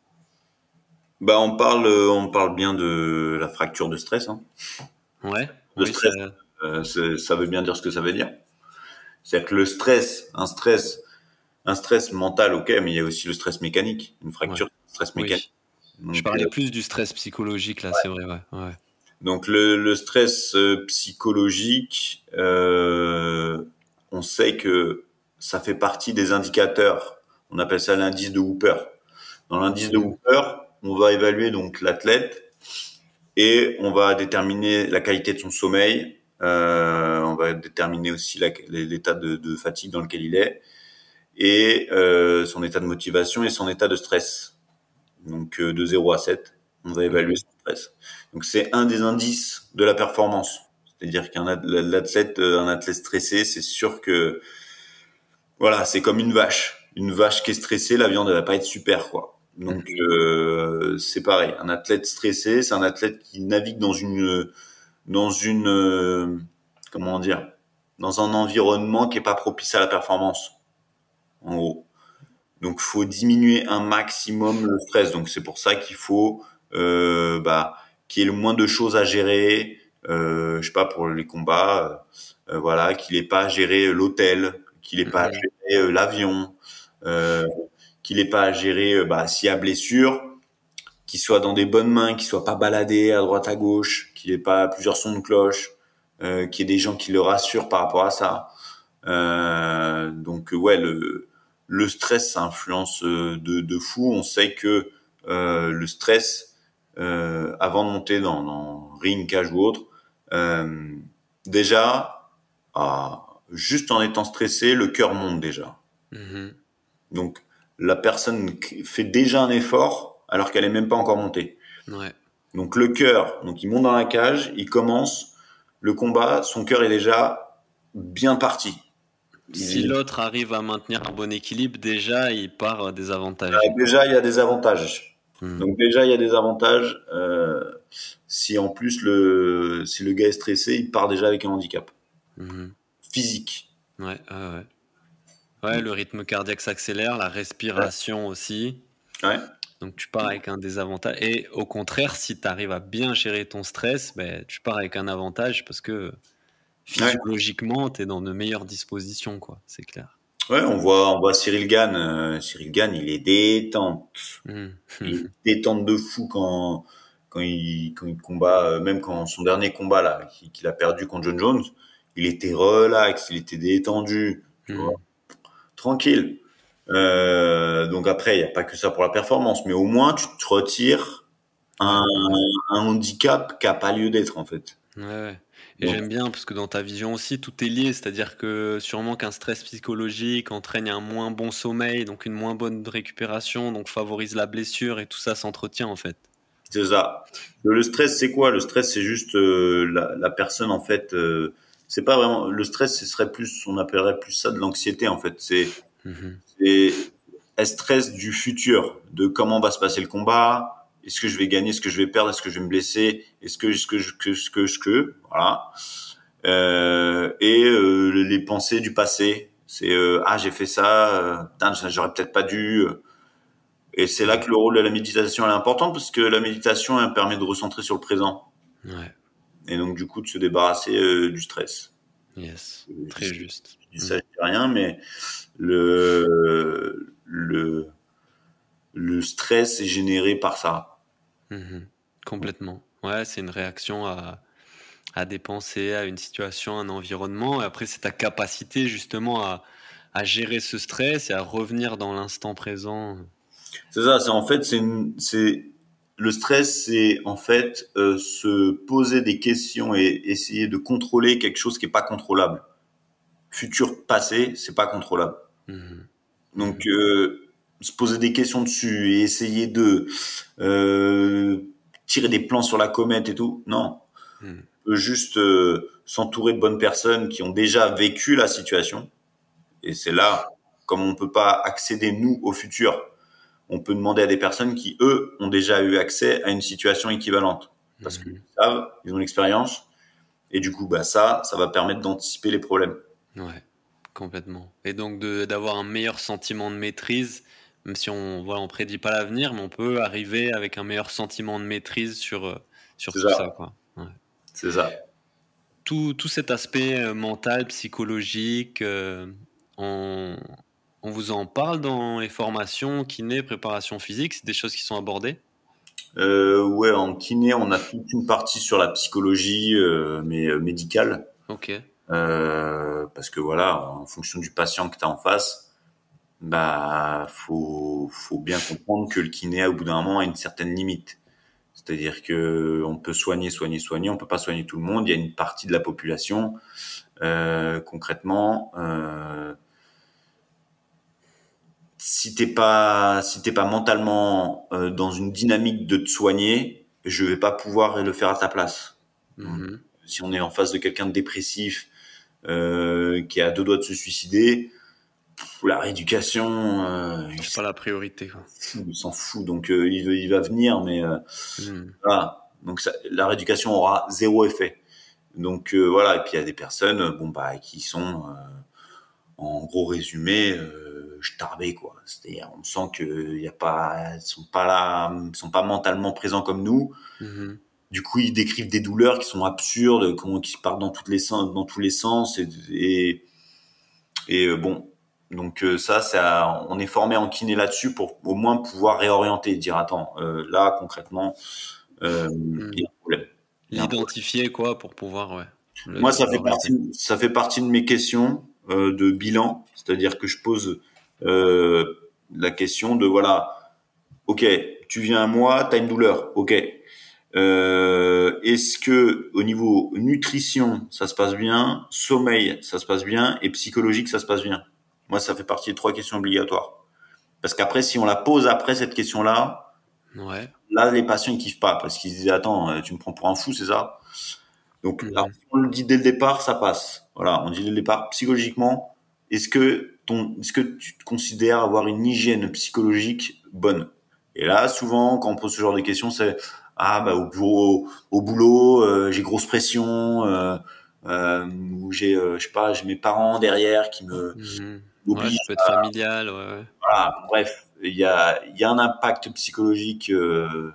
Bah, on parle, euh, on parle bien de la fracture de stress. Hein. Ouais, Le oui, stress. Euh, ça veut bien dire ce que ça veut dire. C'est-à-dire que le stress, un stress, un stress mental, ok, mais il y a aussi le stress mécanique, une fracture, stress oui. mécanique. Donc, Je parlais euh, plus du stress psychologique là, c'est vrai, ouais. ouais. Donc le, le stress euh, psychologique, euh, on sait que ça fait partie des indicateurs. On appelle ça l'indice de Hooper. Dans l'indice de Mhm. Hooper, on va évaluer donc l'athlète et on va déterminer la qualité de son sommeil. Euh, on va déterminer aussi l'état de, de fatigue dans lequel il est et euh, son état de motivation et son état de stress. Donc euh, de 0 à 7, on va évaluer son stress. Donc c'est un des indices de la performance. C'est-à-dire qu'un ath- l'athlète, euh, un athlète stressé, c'est sûr que voilà, c'est comme une vache. Une vache qui est stressée, la viande elle va pas être super quoi. Donc euh, c'est pareil. Un athlète stressé, c'est un athlète qui navigue dans une dans une euh, comment dire dans un environnement qui est pas propice à la performance. En gros. Donc faut diminuer un maximum le stress. Donc c'est pour ça qu'il faut euh, bah qu'il y ait le moins de choses à gérer. Euh, je sais pas pour les combats, euh, voilà, qu'il ait pas à gérer l'hôtel, qu'il ait pas à Mhm. gérer euh, l'avion, euh, qu'il ait pas à gérer euh, bah, s'il y a blessure, qu'il soit dans des bonnes mains, qu'il soit pas baladé à droite à gauche, qu'il ait pas plusieurs sons de cloche, euh, qu'il y ait des gens qui le rassurent par rapport à ça. Euh, donc ouais, le le stress ça influence euh, de, de fou. On sait que euh, le stress euh, avant de monter dans, dans ring, cage ou autre, euh, déjà, ah, juste en étant stressé, le cœur monte déjà. Mhm. Donc la personne fait déjà un effort alors qu'elle est même pas encore montée. Ouais. Donc le cœur, donc il monte dans la cage, il commence le combat, son cœur est déjà bien parti. Si l'autre arrive à maintenir un bon équilibre, déjà, il part des avantages. Euh, déjà, il y a des avantages. Hmm. Donc déjà, il y a des avantages. Euh, si en plus le si le gars est stressé, il part déjà avec un handicap hmm. physique. Ouais, ouais, ouais. le rythme cardiaque s'accélère, la respiration aussi. Ouais. Donc tu pars avec un désavantage. Et au contraire, si tu arrives à bien gérer ton stress, ben, tu pars avec un avantage parce que physiologiquement, tu es dans de meilleures dispositions, quoi. C'est clair. Ouais, on voit, on voit Cyril Gann. Euh, Cyril Gann, il est détente. Mmh. il est détente de fou quand, quand il, quand il combat, euh, même quand son dernier combat, là, qu'il a perdu contre John Jones, il était relax, il était détendu. Mmh. Tranquille. Euh, donc après, il n'y a pas que ça pour la performance, mais au moins tu te retires un, un handicap qui n'a pas lieu d'être en fait. Ouais, Et j'aime bien parce que dans ta vision aussi, tout est lié, c'est-à-dire que sûrement qu'un stress psychologique entraîne un moins bon sommeil, donc une moins bonne récupération, donc favorise la blessure et tout ça s'entretient en fait. C'est ça. Le stress, c'est quoi? Le stress, c'est juste euh, la, la, personne en fait. Euh, c'est pas vraiment le stress, ce serait plus, on appellerait plus ça de l'anxiété en fait. C'est Mhm. Et elle stresse du futur, de comment va se passer le combat, est-ce que je vais gagner, est-ce que je vais perdre, est-ce que je vais me blesser, est-ce que, est-ce que, je, que, ce que, ce que, voilà. Euh, et euh, les pensées du passé, c'est euh, ah j'ai fait ça, euh, j'aurais peut-être pas dû. Et c'est là que le rôle de la méditation est important parce que la méditation elle permet de recentrer sur le présent. Ouais. Et donc du coup de se débarrasser du stress. Yes, très juste. Ça, rien, mais le, le, le stress est généré par ça. Mhm. complètement. Ouais, c'est une réaction à, à des pensées, à une situation, un environnement. Et après, c'est ta capacité justement à, à, gérer ce stress et à revenir dans l'instant présent. C'est ça, c'est en fait, c'est le stress, c'est en fait euh, se poser des questions et essayer de contrôler quelque chose qui n'est pas contrôlable. Futur, passé, c'est pas contrôlable. Mhm. Donc, euh, se poser des questions dessus et essayer de euh, tirer des plans sur la comète et tout, non. Mhm. Juste euh, s'entourer de bonnes personnes qui ont déjà vécu la situation. Et c'est là, comme on peut pas accéder nous au futur, on peut demander à des personnes qui eux ont déjà eu accès à une situation équivalente parce qu'ils savent, ils ont l'expérience et du coup bah ça, ça va permettre d'anticiper les problèmes. Ouais. Complètement. Et donc d'avoir un meilleur sentiment de maîtrise, même si on voilà, on prédit pas l'avenir, mais on peut arriver avec un meilleur sentiment de maîtrise sur, euh, sur tout ça. C'est ça. Tout, tout, cet aspect euh, mental, psychologique, euh, on, on, vous en parle dans les formations, kiné, préparation physique, c'est des choses qui sont abordées? Euh, Ouais, en kiné, on a toute une partie sur la psychologie, mais médicale. Ok. Euh, parce que voilà, en fonction du patient que tu as en face, bah faut faut bien comprendre que le kiné au bout d'un moment a une certaine limite. C'est-à-dire que on peut soigner, soigner, soigner, on peut pas soigner tout le monde. Il y a une partie de la population euh, concrètement. Euh, si t'es pas si t'es pas mentalement euh, dans une dynamique de te soigner, je vais pas pouvoir le faire à ta place. Mm-hmm. Si on est en face de quelqu'un de dépressif, euh, qui a deux doigts de se suicider. la rééducation, euh, c'est pas la priorité. Quoi. Il s'en fout, donc euh, il, il, va venir, mais euh, hmm. voilà. Donc ça, la rééducation aura zéro effet. Donc euh, voilà, et puis il y a des personnes, bon bah, qui sont, en gros résumé, tarbais quoi. C'est-à-dire, on sent que y a pas, sont pas là, ils sont pas mentalement présents comme nous. Hmm. Du coup, ils décrivent des douleurs qui sont absurdes, qui partent dans toutes les sens, dans tous les sens, et, et, euh, bon. Donc euh, ça, ça, on est formé en kiné là-dessus pour au moins pouvoir réorienter, dire attends, euh, là concrètement, euh, hmm. il y a un problème. L'identifier quoi pour pouvoir, ouais. Moi, ça fait partie, ça fait partie de mes questions de bilan, c'est-à-dire que je pose la question de voilà, ok, tu viens à moi, t'as une douleur, ok, euh, Est-ce que au niveau nutrition, ça se passe bien, sommeil, ça se passe bien, et psychologique, ça se passe bien? Moi, ça fait partie des trois questions obligatoires. Parce qu'après, si on la pose après cette question-là, ouais. là, les patients ils kiffent pas parce qu'ils se disent attends, euh, tu me prends pour un fou, c'est ça? Donc là, on le dit dès le départ, ça passe. Voilà, on dit dès le départ, psychologiquement, est-ce que ton, est-ce que tu te considères avoir une hygiène psychologique bonne? Et là, souvent, quand on pose ce genre de questions, c'est ah bah au bureau, au boulot, euh, j'ai grosse pression, euh, euh, ou j'ai, euh, je sais pas, j'ai mes parents derrière qui me Mhm. Ouais, ça peut être familial, ouais, ouais. Voilà, bref, il y a, il y a un impact psychologique euh,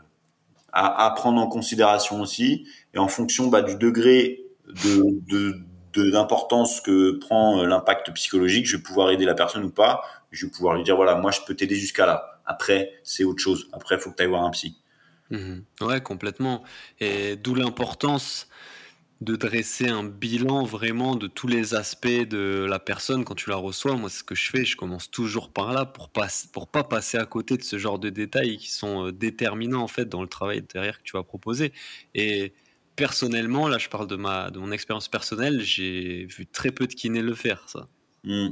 à, à prendre en considération aussi, et en fonction bah, du degré de, de, de d'importance que prend euh, l'impact psychologique, je vais pouvoir aider la personne ou pas. Je vais pouvoir lui dire voilà, moi je peux t'aider jusqu'à là. Après, c'est autre chose. Après, il faut que tu ailles voir un psy. Mhm. Ouais, complètement. Et d'où l'importance de dresser un bilan vraiment de tous les aspects de la personne quand tu la reçois. Moi, c'est ce que je fais, je commence toujours par là pour pas, pour pas passer à côté de ce genre de détails qui sont euh, déterminants en fait dans le travail derrière que tu vas proposer. Et personnellement, là, je parle de ma, de mon expérience personnelle, j'ai vu très peu de kinés le faire, ça, Hmm.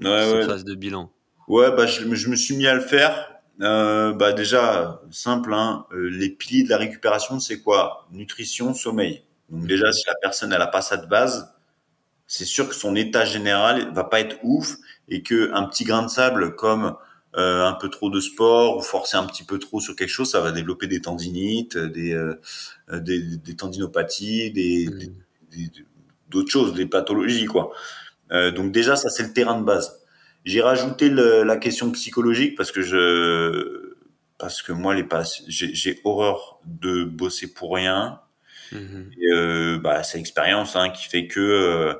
Ouais, phase de bilan. Ouais, bah, je, je me suis mis à le faire. Euh, bah, déjà, simple, hein, euh, les piliers de la récupération, c'est quoi? Nutrition, sommeil. Donc déjà, si la personne elle a pas ça de base, c'est sûr que son état général va pas être ouf et que un petit grain de sable comme euh, un peu trop de sport ou forcer un petit peu trop sur quelque chose, ça va développer des tendinites, des euh, des, des tendinopathies, des Mhm. des- d'autres choses, des pathologies quoi. Euh, donc déjà, ça c'est le terrain de base. J'ai rajouté le- la question psychologique parce que je parce que moi les j'ai horreur de bosser pour rien. Mhm. Et, euh, bah, c'est l'expérience hein, qui fait que euh,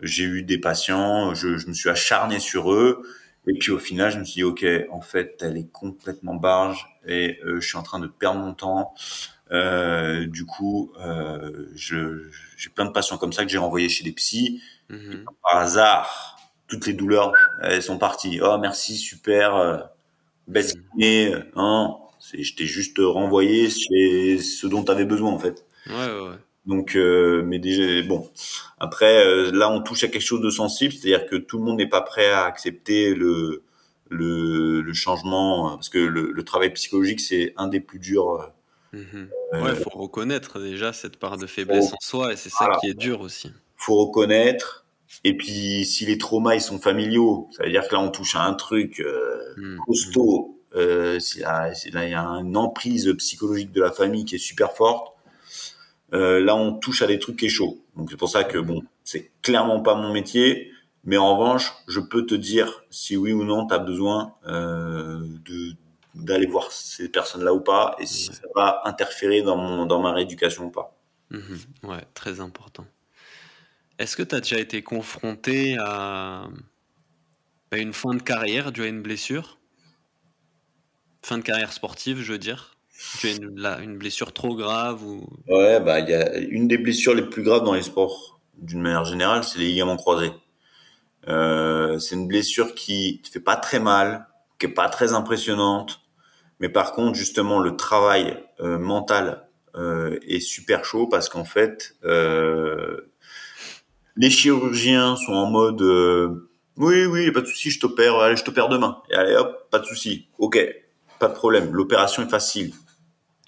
j'ai eu des patients, je, je me suis acharné sur eux, et puis au final, je me suis dit, ok, en fait, elle est complètement barge, et euh, je suis en train de perdre mon temps. Euh, du coup, euh, j'ai plein de patients comme ça que j'ai renvoyés chez des psys. Mhm. Par hasard, toutes les douleurs, elles sont parties. Oh, merci, super, euh, baisse. Non, c'est, je t'ai juste renvoyé chez ce dont tu avais besoin, en fait. Ouais, ouais, ouais. Donc, euh, mais déjà, bon. Après, euh, là, on touche à quelque chose de sensible, c'est-à-dire que tout le monde n'est pas prêt à accepter le le, le changement, euh, parce que le, le travail psychologique, c'est un des plus durs. euh, Ouais, faut reconnaître déjà cette part de faiblesse en soi, et c'est ça Voilà. qui est dur aussi. faut reconnaître. Et puis, si les traumas ils sont familiaux, ça veut dire que là, on touche à un truc euh, Mhm. costaud. Euh, c'est là, là, il y a une emprise psychologique de la famille qui est super forte. Euh, là, on touche à des trucs qui est chaud. Donc c'est pour ça que bon, c'est clairement pas mon métier. Mais en revanche, je peux te dire si oui ou non tu as besoin euh, d'aller voir ces personnes-là ou pas, et si ça va interférer dans mon dans ma rééducation ou pas. Mhm. Ouais, très important. Est-ce que tu as déjà été confronté à, à une fin de carrière due à une blessure? Fin de carrière sportive, je veux dire. Due à une, blessure trop grave ou... Ouais, bah y a une des blessures les plus graves dans les sports, d'une manière générale, c'est les ligaments croisés. Euh, c'est une blessure qui te fait pas très mal, qui est pas très impressionnante, mais par contre justement le travail euh, mental euh, est super chaud parce qu'en fait les chirurgiens sont en mode oui oui pas de souci je t'opère allez je t'opère demain. Et allez hop pas de souci. Ok pas de problème l'opération est facile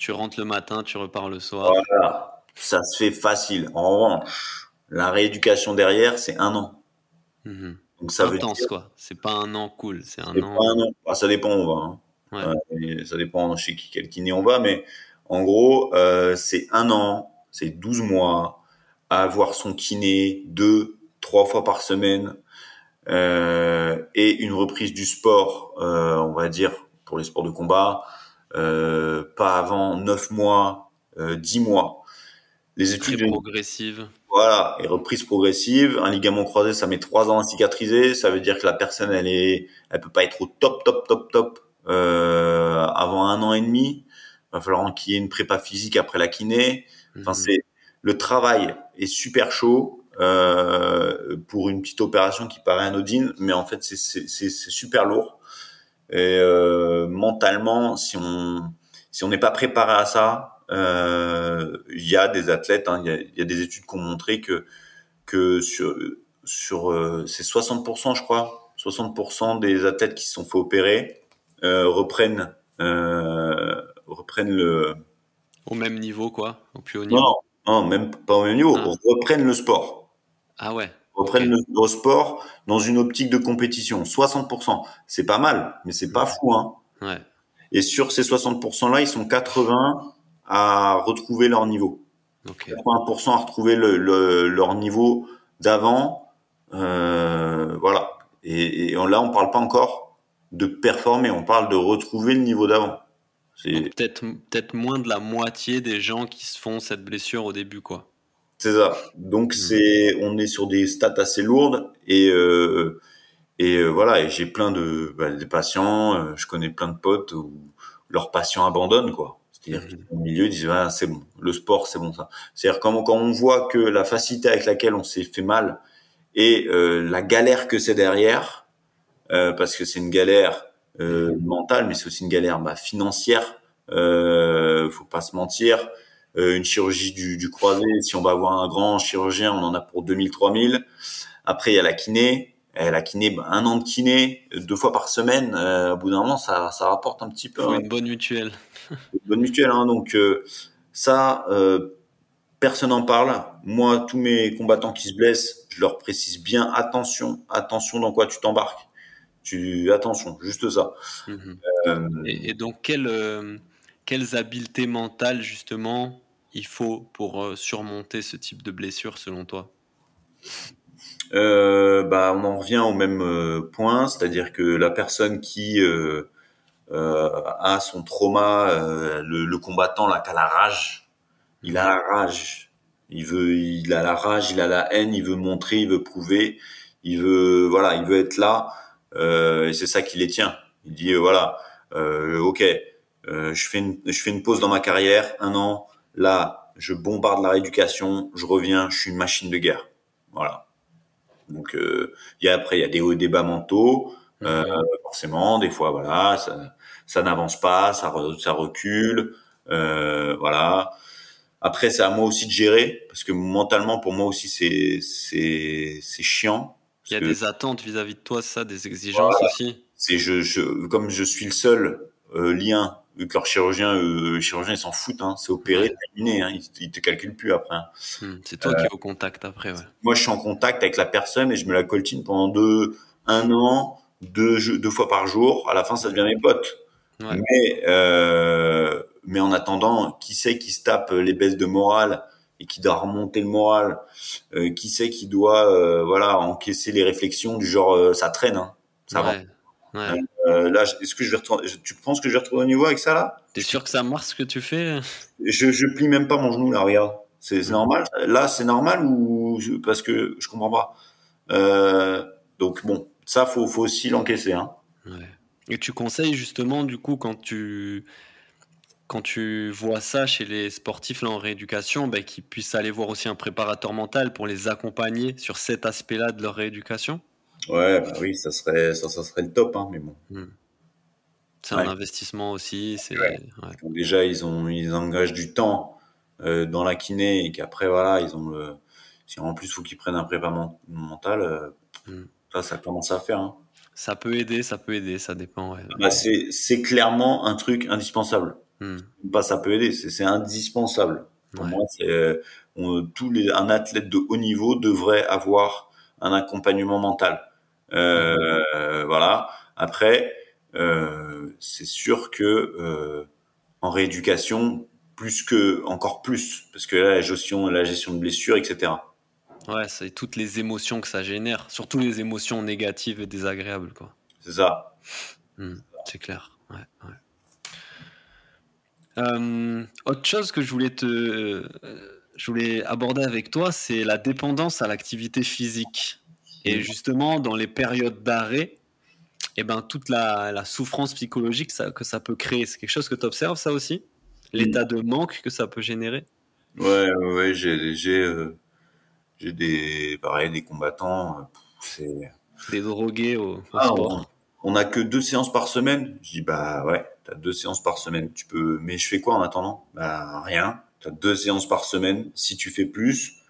Tu rentres le matin, tu repars le soir. voilà ça se fait facile en revanche la rééducation derrière c'est un an Mhm. donc ça veut Intense, dire quoi. C'est pas un an cool, c'est un an... pas un an Ah, ça dépend où on va hein. Ouais. Euh, ça dépend chez qui, quel kiné on va, mais en gros, euh, c'est un an, c'est 12 mois à avoir son kiné deux, trois fois par semaine euh, et une reprise du sport, euh, on va dire, pour les sports de combat, pas avant neuf mois, euh, 10 mois. Les études, progressive. voilà, et reprise progressive. Un ligament croisé, ça met trois ans à cicatriser. Ça veut dire que la personne, elle est, elle peut pas être au top, top, top, top euh, avant un an et demi. Il va falloir qu'il y ait une prépa physique après la kiné. Enfin, Mhm. c'est le travail est super chaud euh, pour une petite opération qui paraît anodine, mais en fait, c'est super lourd. Et euh, mentalement, si on si on n'est pas préparé à ça, euh, il y a des athlètes, hein, il y, a, il y a des études qui ont montré que que sur sur euh, c'est 60%, je crois, 60% des athlètes qui se sont fait opérer reprennent reprennent le Au même niveau, quoi. Au plus haut niveau. non, non, même pas au même niveau, Ah. reprennent le sport. Ah ouais. Reprennent le, sport dans une optique de compétition. 60%, c'est pas mal, mais c'est pas fou. Hein. Ouais. Et sur ces 60%-là, ils sont 80 à retrouver leur niveau. Okay. 80% à retrouver le, le, leur niveau d'avant. Euh, voilà. Et, et, là, on parle pas encore de performer, on parle de retrouver le niveau d'avant. Peut-être peut-être moins de la moitié des gens qui se font cette blessure au début, quoi. C'est ça. Donc hmm. c'est, on est sur des stats assez lourdes et euh, et euh, voilà. Et j'ai plein de bah, des patients, euh, je connais plein de potes où leurs patients abandonnent quoi. C'est-à-dire mmh. qu'au milieu ils disent ah, c'est bon, le sport c'est bon ça. C'est-à-dire quand quand on voit que la facilité avec laquelle on s'est fait mal et euh, la galère que c'est derrière, euh, parce que c'est une galère euh, mentale, mais c'est aussi une galère bah, financière. Euh, faut pas se mentir. Euh, une chirurgie du, du, croisé, si on va avoir un grand chirurgien, on en a pour 2000, 3000. Après, il y a la kiné. Et la kiné, bah, un an de kiné, deux fois par semaine, euh, au bout d'un moment, ça, ça rapporte un petit peu. Hein. Une bonne mutuelle. une bonne mutuelle, hein, donc euh, ça, euh, personne n'en parle. Moi, tous mes combattants qui se blessent, je leur précise bien attention, attention dans quoi tu t'embarques. Tu attention, juste ça. Mhm. Et, et, donc quelle quelles habiletés mentales justement il faut pour euh, surmonter ce type de blessure selon toi? Euh, bah, on en revient au même euh, point, c'est-à-dire que la personne qui euh, euh, a son trauma, euh, le, le, combattant là, qui a la rage, il a la rage, il veut, il a la rage, il a la haine, il veut montrer, il veut prouver, il veut, voilà, il veut être là, et c'est ça qui les tient. Il dit voilà, ok, je fais une, je fais une pause dans ma carrière, un an, Là, je bombarde la rééducation, je reviens, je suis une machine de guerre. Voilà. Donc, euh, il y a après, il y a des hauts et des bas mentaux. Euh, mhm. forcément, des fois, voilà, ça, ça n'avance pas, ça, ça recule, euh, voilà. Après, c'est à moi aussi de gérer parce que mentalement, pour moi aussi, c'est c'est c'est chiant. Il y a des attentes vis-à-vis de toi, ça, des exigences aussi. C'est je, je comme je suis le seul euh, lien que leur chirurgien, euh, chirurgien, ils s'en foutent, hein, c'est opéré, terminé, hein, ils, te calculent plus après. Hein. Hmm, c'est toi qui es au contact après, ouais. Moi, je suis en contact avec la personne et je me la coltine pendant deux, un an, deux, deux fois par jour. À la fin, ça devient mes potes. Ouais. Mais, euh, mais en attendant, qui sait qui se tape les baisses de morale et qui doit remonter le moral, euh, qui sait qui doit, euh, voilà, encaisser les réflexions du genre, euh, ça traîne, hein, ça va. Ouais. Euh, là, est-ce que je vais retourner, tu penses que je vais retrouver au niveau avec ça là T'es sûr que ça marche ce que tu fais? Je, je plie même pas mon genou là, regarde. C'est normal? Là, c'est normal ou parce que je comprends pas? Euh, donc bon, ça faut, faut aussi l'encaisser. Hein. Ouais. Et tu conseilles justement du coup quand tu quand tu vois ça chez les sportifs là, en rééducation, ben, qu'ils puissent aller voir aussi un préparateur mental pour les accompagner sur cet aspect-là de leur rééducation? Ouais, bah oui, ça serait, ça, ça serait le top, hein, mais bon. Hmm. C'est ouais. un investissement aussi. C'est ouais. ouais. déjà ils ont, ils engagent du temps euh, dans la kiné et qu'après voilà, ils ont le. Si en plus faut qu'ils prennent un prépa mental, euh, hmm. ça, ça commence à faire. Hein. Ça peut aider, ça peut aider, ça dépend. Ouais. Bah, c'est, clairement un truc indispensable. Hmm. Pas ça peut aider, c'est, indispensable. Pour moi, c'est euh, on, tous les un athlète de haut niveau devrait avoir un accompagnement mental. Euh, voilà. Après, euh, c'est sûr que euh, en rééducation, plus que encore plus, parce que là, la gestion, la gestion de blessures, etc. Ouais, c'est toutes les émotions que ça génère, surtout les émotions négatives et désagréables, quoi. C'est ça. Mmh, c'est clair. Ouais, ouais. Euh, autre chose que je voulais te, je voulais aborder avec toi, c'est la dépendance à l'activité physique. Et justement, dans les périodes d'arrêt, eh ben, toute la, la souffrance psychologique ça, que ça peut créer, c'est quelque chose que tu observes, ça aussi? L'état de manque que ça peut générer? Ouais, ouais, j'ai, j'ai, euh, j'ai des, pareil, des combattants, c'est... Des drogués au, au ah, sport. On, on a que deux séances par semaine? Je dis, bah ouais, t'as deux séances par semaine. Tu peux, mais je fais quoi en attendant? Bah rien. T'as deux séances par semaine. Si tu fais plus,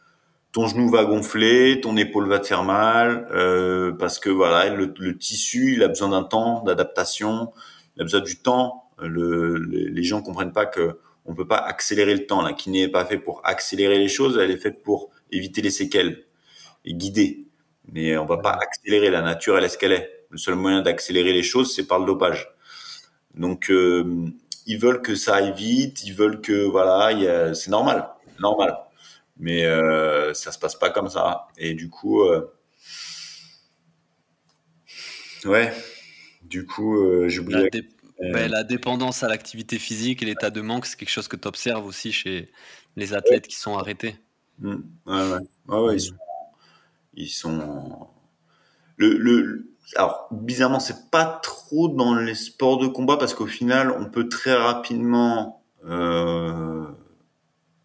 ton genou va gonfler, ton épaule va te faire mal, euh, parce que voilà, le, le, tissu, il a besoin d'un temps d'adaptation, il a besoin du temps. Le, le, les gens comprennent pas que on peut pas accélérer le temps. La kiné n'est pas fait pour accélérer les choses, elle est faite pour éviter les séquelles et guider. Mais on va pas accélérer. La nature, elle est ce qu'elle est. Le seul moyen d'accélérer les choses, c'est par le dopage. Donc, euh, ils veulent que ça aille vite. Ils veulent que, voilà, c'est normal. Normal. Mais euh, ça se passe pas comme ça. Et du coup, euh, ouais. Du coup, euh, j'ai oublié. La, la dépendance à l'activité physique et l'état de manque, c'est quelque chose que tu observes aussi chez les athlètes qui sont arrêtés. Mmh. Ouais, ouais. ils sont ils sont le, le alors bizarrement c'est pas trop dans les sports de combat parce qu'au final on peut très rapidement euh,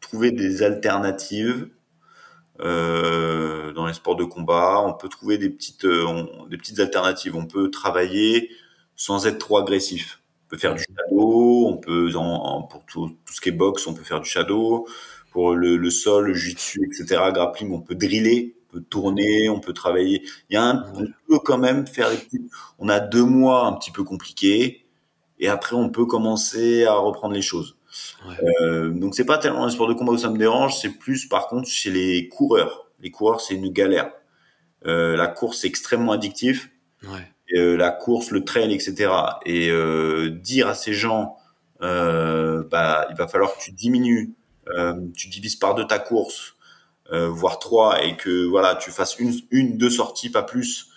trouver des alternatives euh, dans les sports de combat. On peut trouver des petites euh, des petites alternatives. On peut travailler sans être trop agressif. On peut faire du shadow on peut en, pour tout, tout, ce qui est boxe on peut faire du shadow. Pour le, le sol le jiu-jitsu etc grappling on peut driller peut tourner, on peut travailler. Il y a un, on peut quand même faire On a deux mois un petit peu compliqués et après on peut commencer à reprendre les choses. Euh, donc c'est pas tellement un sport de combat où ça me dérange, c'est plus par contre chez les coureurs. Les coureurs c'est une galère. Euh, la course c'est extrêmement addictif. Ouais. Euh, la course, le trail, etc. Et dire à ces gens, bah il va falloir que tu diminues, tu divises par deux ta course voire trois, et que voilà, tu fasses une, une deux sorties, pas plus.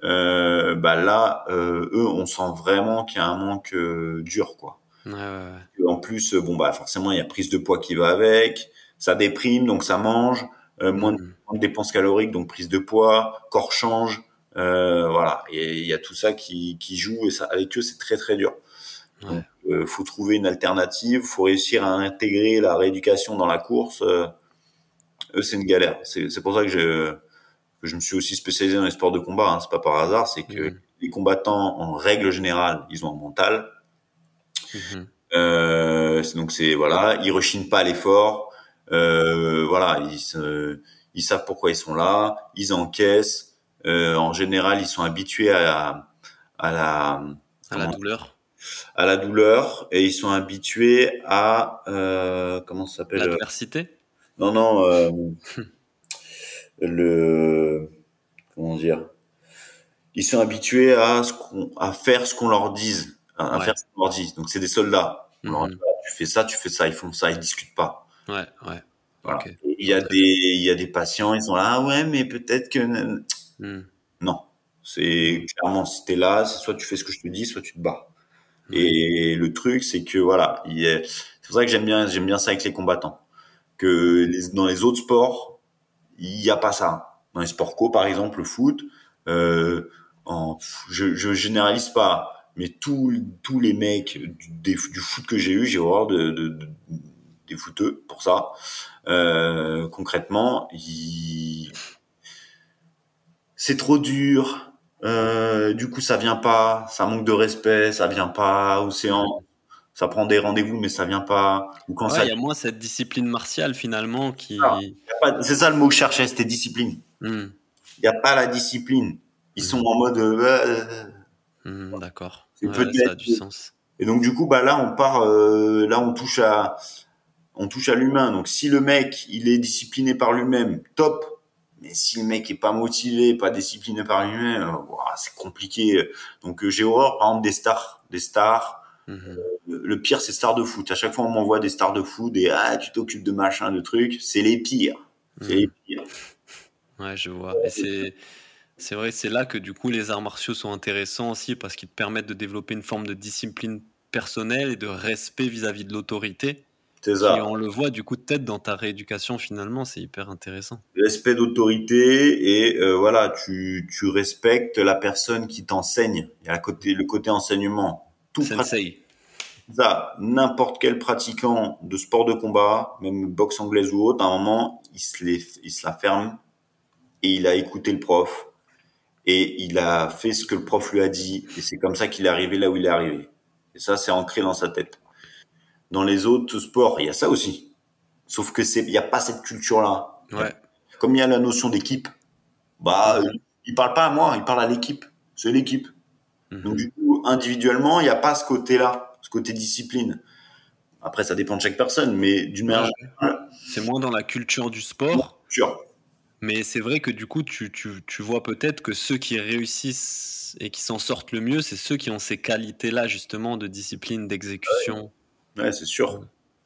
Bah là, eux, on sent vraiment qu'il y a un manque dur, quoi. Ouais, ouais, En plus, bon bah forcément, il y a prise de poids qui va avec, ça déprime, donc ça mange, moins, de, mm. dépenses caloriques, donc prise de poids, corps change, euh, voilà, et il y a tout ça qui, qui joue et ça avec eux c'est très très dur. Euh, faut trouver une alternative, faut réussir à intégrer la rééducation dans la course eux, c'est une galère. C'est pour ça que je, que je me suis aussi spécialisé dans les sports de combat. Hein. C'est pas par hasard, c'est que mhm. les combattants, en règle générale, ils ont un mental. Mhm. Euh, donc c'est voilà, ils rechignent pas à l'effort. Euh, voilà, ils, ils savent pourquoi ils sont là, ils encaissent. Euh, en général, ils sont habitués à, à la à la douleur à la douleur et ils sont habitués à euh, comment ça s'appelle l'adversité non, non, euh, le comment dire Ils sont habitués à ce qu'on, à faire ce qu'on leur dise, à, faire ce qu'on leur dit. Donc c'est des soldats. Mhm. tu fais ça, tu fais ça, ils font ça, ils discutent pas. Ouais, ouais. Voilà. Il y a des, il y a des patients, ils sont là, ah ouais, mais peut-être que hmm. non. C'est clairement si t'es là, soit tu fais ce que je te dis, soit tu te bats. Et le truc, c'est que voilà, c'est pour ça que j'aime bien, j'aime bien ça avec les combattants que les, dans les autres sports, il n'y a pas ça. Dans les sports co, par exemple, le foot, euh, en, je, je généralise pas, mais tous les mecs du, du foot que j'ai eu, j'ai horreur de, de, de, des footeux pour ça. Euh, concrètement, c'est trop dur. Euh, du coup, ça vient pas, ça manque de respect, ça vient pas séance ça prend des rendez-vous, mais ça vient pas. Ou quand ça. Il y a moins cette discipline martiale finalement qui. c'est ça le mot que je cherchais, c'était discipline. Hmm. Il n'y a pas la discipline. Ils sont en mode. Euh, euh, euh. Ça a du sens. Et donc du coup, bah là, on part. là, on touche à. On touche à l'humain. Donc si le mec, il est discipliné par lui-même, top. Mais si le mec est pas motivé, pas discipliné par lui-même, c'est compliqué. Donc j'ai horreur, par exemple, des stars, des stars Mhm. Le pire, c'est stars de foot. À chaque fois, on m'envoie des stars de foot et ah, tu t'occupes de machin, de trucs. C'est les pires. C'est les mhm. pires. Ouais, je vois. Et c'est. C'est vrai, c'est là que du coup les arts martiaux sont intéressants aussi parce qu'ils te permettent de développer une forme de discipline personnelle et de respect vis-à-vis de l'autorité. C'est ça. Et on le voit du coup peut-être dans ta rééducation finalement, c'est hyper intéressant. Respect d'autorité et euh, voilà, tu, tu respectes la personne qui t'enseigne. Il y a côté, le côté enseignement tout ça, n'importe quel pratiquant de sport de combat, même boxe anglaise ou autre, à un moment, il se, il se la ferme et il a écouté le prof et il a fait ce que le prof lui a dit et c'est comme ça qu'il est arrivé là où il est arrivé. Et ça, c'est ancré dans sa tête. Dans les autres sports, il y a ça aussi. Sauf que c'est, il n'y a pas cette culture-là. Ouais. Comme il y a la notion d'équipe, bah, il parle pas à moi, il parle à l'équipe. C'est l'équipe. Mhm. Donc du coup, individuellement, il n'y a pas ce côté-là, ce côté discipline. Après, ça dépend de chaque personne, mais d'une manière générale. C'est moins dans la culture du sport. Culture. Mais c'est vrai que du coup, tu, tu, tu vois peut-être que ceux qui réussissent et qui s'en sortent le mieux, c'est ceux qui ont ces qualités-là, justement, de discipline, d'exécution. Ouais, c'est sûr.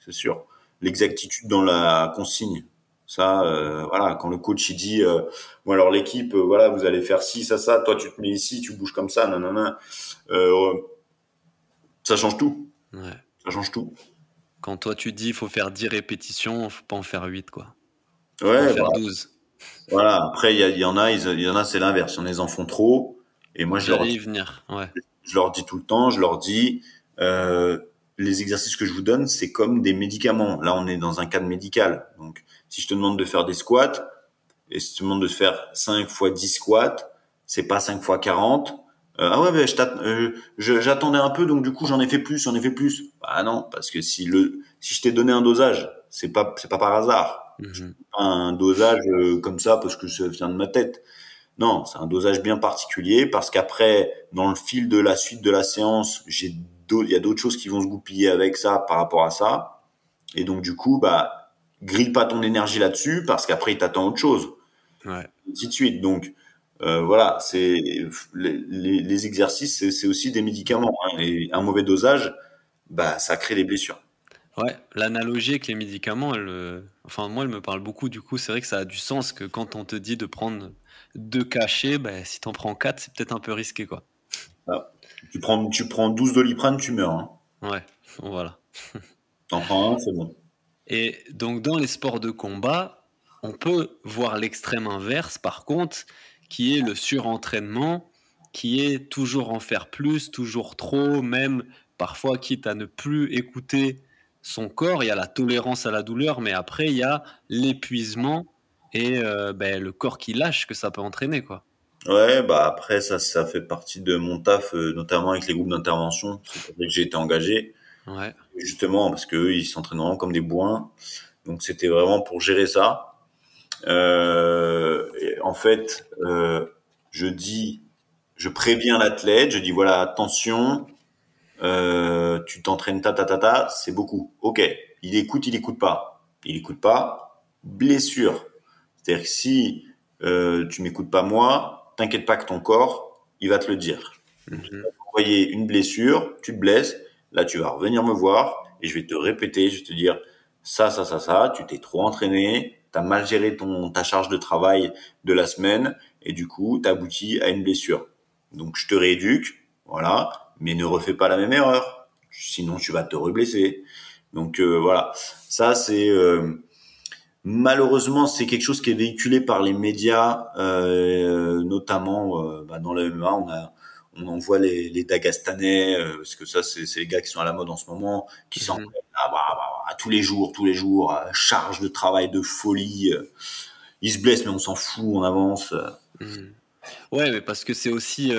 C'est sûr. L'exactitude dans la consigne. Ça, euh, voilà, quand le coach il dit, euh, bon alors l'équipe, euh, voilà, vous allez faire ci, ça, ça, toi tu te mets ici, tu bouges comme ça, non, non, non, ça change tout. Ouais. Ça change tout. Quand toi tu dis, il faut faire 10 répétitions, faut pas en faire 8, quoi. Faut Ouais, en faire voilà. 12. Voilà. Après, il y, en a, il y en a, c'est l'inverse. Il y en font trop. Et moi, je leur, y venir, ouais. je leur dis tout le temps, je leur dis, euh, les exercices que je vous donne, c'est comme des médicaments. Là, on est dans un cadre médical. Donc, si je te demande de faire des squats, et si je te demande de faire 5 fois 10 squats, c'est pas 5 fois 40. Euh, ah ouais, ben, t'att- euh, j'attendais un peu, donc du coup, j'en ai fait plus, j'en ai fait plus. Bah non, parce que si le, si je t'ai donné un dosage, c'est pas, c'est pas par hasard Mhm. pas un dosage euh, comme ça parce que ça vient de ma tête. Non, c'est un dosage bien particulier parce qu'après, dans le fil de la suite de la séance, j'ai il y a d'autres choses qui vont se goupiller avec ça par rapport à ça. Et donc, du coup, bah, grille pas ton énergie là-dessus parce qu'après, il t'attend autre chose. Ouais. Et ainsi de suite. Donc, euh, voilà, c'est les, les, les exercices, c'est c'est aussi des médicaments. hein. et un mauvais dosage, bah, ça crée des blessures. Ouais, l'analogie avec les médicaments, elle, euh, enfin moi, elle me parle beaucoup. Du coup, c'est vrai que ça a du sens que quand on te dit de prendre deux cachets, ben, si t'en prends quatre, c'est peut-être un peu risqué, quoi. Tu prends, tu prends 12 doliprane, tu meurs. Hein. Ouais, voilà. T'en prends un, c'est bon. Et donc, dans les sports de combat, on peut voir l'extrême inverse, par contre, qui est le surentraînement, qui est toujours en faire plus, toujours trop, même parfois quitte à ne plus écouter son corps. Il y a la tolérance à la douleur, mais après, il y a l'épuisement et euh, ben, le corps qui lâche que ça peut entraîner, quoi. Ouais, bah après ça, ça fait partie de mon taf, euh, notamment avec les groupes d'intervention. C'est pour que j'ai été engagé, Ouais, justement parce que eux, ils s'entraînent vraiment comme des bourrins. Donc c'était vraiment pour gérer ça. Euh, et en fait, je dis, je préviens l'athlète, je dis voilà attention, euh, tu t'entraînes ta ta ta ta, c'est beaucoup. Ok, il écoute, il écoute pas, il écoute pas, blessure. C'est-à-dire que si euh, tu m'écoutes pas moi, t'inquiète pas que ton corps, il va te le dire. Mhm. Envoyer une blessure, tu te blesses, là tu vas revenir me voir et je vais te répéter, je vais te dire ça, ça, ça, ça, tu t'es trop entraîné, t'as mal géré ton ta charge de travail de la semaine et du coup t'as abouti à une blessure. Donc je te rééduque, voilà, mais ne refais pas la même erreur, sinon tu vas te reblesser. Donc euh, voilà, ça c'est euh, Malheureusement, c'est quelque chose qui est véhiculé par les médias, euh, notamment bah, dans le MMA. On, a, on en voit les, les parce que ça, c'est les gars qui sont à la mode en ce moment, qui Mhm. s'entraînent ah, bah, bah, bah, tous les jours, tous les jours, euh, charge de travail de folie. Ils se blessent, mais on s'en fout, on avance. Mhm. Ouais, mais parce que c'est aussi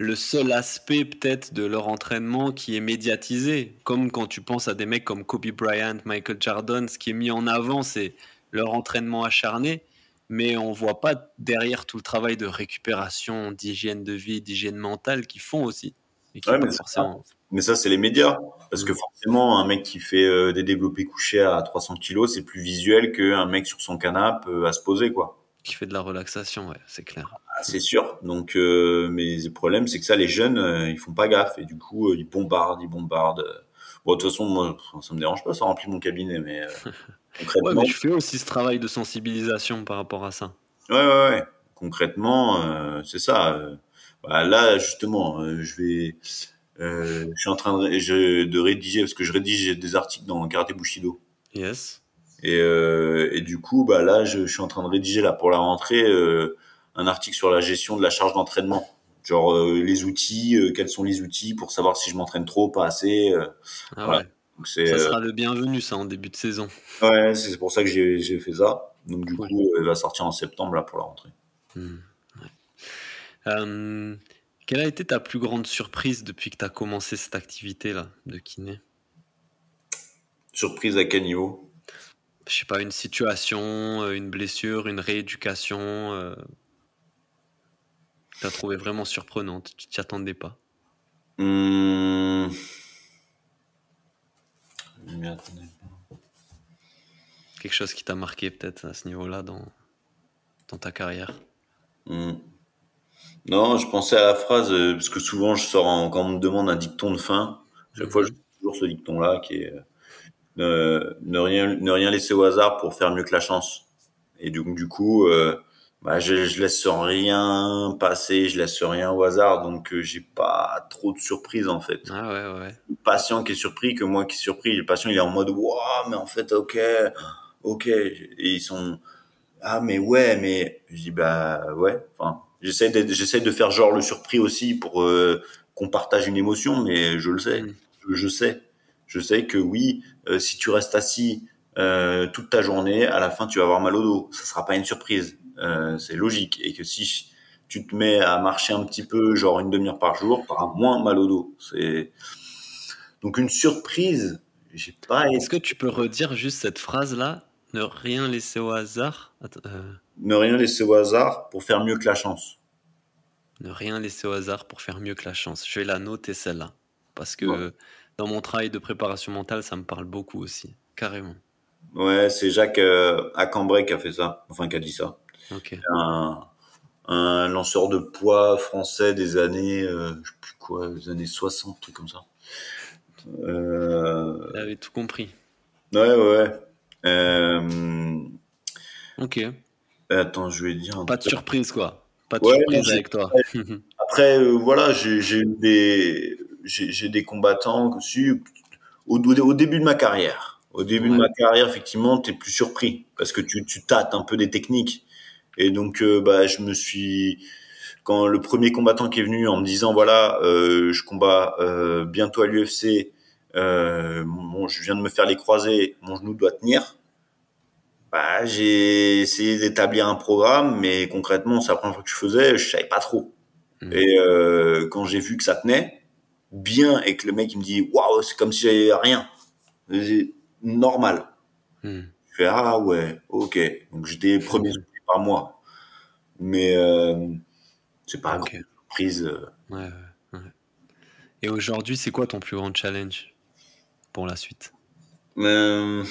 le seul aspect peut-être de leur entraînement qui est médiatisé. Comme quand tu penses à des mecs comme Kobe Bryant, Michael Jordan, ce qui est mis en avant, c'est leur entraînement acharné, mais on voit pas derrière tout le travail de récupération, d'hygiène de vie, d'hygiène mentale qu'ils font aussi. Et qui Ouais, pas mais ça, c'est les médias. Parce que forcément, un mec qui fait euh, des développés couchés à 300 kilos, c'est plus visuel qu'un mec sur son canapé euh, à se poser, quoi. Qui fait de la relaxation, ouais, c'est clair. C'est sûr. Donc, euh, mais le problème, c'est que ça, les jeunes, euh, ils font pas gaffe et du coup, euh, ils bombardent, ils bombardent. Bon, de toute façon, moi, ça me dérange pas, ça remplit mon cabinet, mais Ouais, concrètement, mais je fais aussi ce travail de sensibilisation par rapport à ça. ouais, ouais, ouais. Concrètement, c'est ça. Bah, là, justement, je vais, je suis en train de, je- de rédiger parce que je rédige des articles dans Karaté Bushido. Yes. Et, et du coup, bah là, je, je suis en train de rédiger là pour la rentrée un article sur la gestion de la charge d'entraînement. Genre euh, les outils, euh, quels sont les outils pour savoir si je m'entraîne trop, pas assez. euh. Ah Voilà. ouais. donc c'est Ça sera le bienvenu, ça, en début de saison. ouais, c'est pour ça que j'ai fait ça. Donc du coup, il va sortir en septembre là pour la rentrée. Hmm, ouais. Quelle a été ta plus grande surprise depuis que tu as commencé cette activité-là de kiné? Surprise à quel niveau? Je sais pas, une situation, une blessure, une rééducation euh, tu as trouvé vraiment surprenante, tu t'y attendais pas. Hum... je m'y attendais pas. Quelque chose qui t'a marqué peut-être à ce niveau-là dans dans ta carrière? Hmm. Non, je pensais à la phrase, euh, parce que souvent je sors en, quand on me demande un dicton de fin, chaque fois je dis toujours ce dicton-là qui est euh, ne, rien, ne rien laisser au hasard pour faire mieux que la chance. Et donc du coup, euh, bah, je, je laisse rien passer, je laisse rien au hasard, donc euh, j'ai pas trop de surprises en fait. Ah ouais, ouais. Le patient qui est surpris que moi qui suis surpris. Le patient il est en mode waouh, mais en fait ok, ok, et ils sont ah mais ouais, mais je dis bah ouais. Enfin, j'essaie d'être- j'essaie de faire genre le surpris aussi pour euh, qu'on partage une émotion, mais je le sais, Mm. je, je sais, je sais que oui, euh, si tu restes assis euh, toute ta journée, à la fin tu vas avoir mal au dos. Ça sera pas une surprise, euh, c'est logique. Et que si tu te mets à marcher un petit peu, genre une demi-heure par jour, tu auras moins mal au dos. C'est donc une surprise. J'ai pas Est-ce que tu peux redire juste cette phrase-là? Ne rien laisser au hasard? Attends, euh, ne rien laisser au hasard pour faire mieux que la chance. Ne rien laisser au hasard pour faire mieux que la chance. Je vais la noter celle-là. Parce que Ouais. dans mon travail de préparation mentale, ça me parle beaucoup aussi. Carrément. Ouais, c'est Jacques euh, Acambray qui a fait ça, enfin qui a dit ça. Ok. Un, un lanceur de poids français des années, euh, je sais plus quoi, des années 60, truc comme ça. Euh, J'avais tout compris. ouais, ouais. Euh, Ok. attends, je vais dire. un Pas de surprise, quoi. Pas de Ouais, surprise non, avec toi. Après, euh, voilà, j'ai eu des, j'ai des combattants aussi au, au, au début de ma carrière. Au début de ma carrière, effectivement, t'es plus surpris parce que tu, tu tâtes un peu des techniques. Et donc, euh, bah, je me suis, quand le premier combattant qui est venu en me disant, voilà, euh, je combats euh, bientôt à l'UFC, euh, bon, je viens de me faire les croisés, mon genou doit tenir. Bah, j'ai essayé d'établir un programme, mais concrètement, c'est la première fois que je faisais, je savais pas trop. Mhm. Et euh, quand j'ai vu que ça tenait bien et que le mec il me dit waouh c'est comme si j'avais rien, normal. Hmm. Je fais ah ouais ok donc j'étais premier par moi, mais euh, c'est pas une surprise. euh. Ouais, ouais, ouais. Et aujourd'hui, c'est quoi ton plus grand challenge pour la suite? Euh,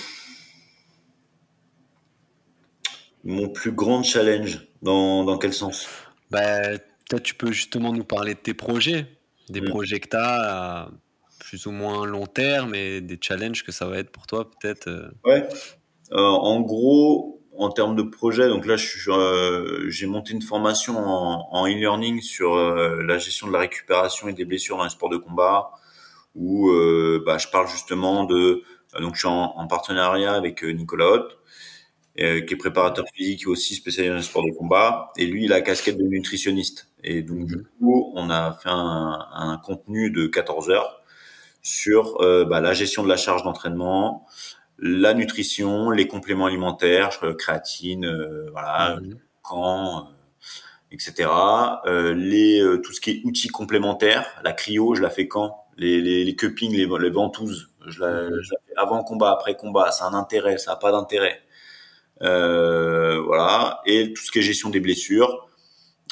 mon plus grand challenge dans dans quel sens? Bah, Peut-être tu peux justement nous parler de tes projets, des Mm. projets que tu as à plus ou moins long terme et des challenges que ça va être pour toi, peut-être. Ouais. Euh, en gros, en termes de projet, donc là, je suis, euh, j'ai monté une formation en, en e-learning sur euh, la gestion de la récupération et des blessures dans les sports de combat, où euh, bah, je parle justement de. euh, donc, je suis en, en partenariat avec euh, Nicolas Hoth, euh, qui est préparateur physique et aussi spécialisé dans les sports de combat, et lui, il a la casquette de nutritionniste. Et donc, du coup, on a fait un, un contenu de 14 heures sur euh, bah, la gestion de la charge d'entraînement, la nutrition, les compléments alimentaires, euh, créatine, euh, voilà, Mhm. camp, euh, etc. Euh, les euh, tout ce qui est outils complémentaires, la cryo, je la fais quand? Les les, les cuppings, les, les ventouses, je la, Mhm. je la fais avant combat, après combat. Ça a un intérêt, ça a pas d'intérêt. Euh, voilà. Et tout ce qui est gestion des blessures.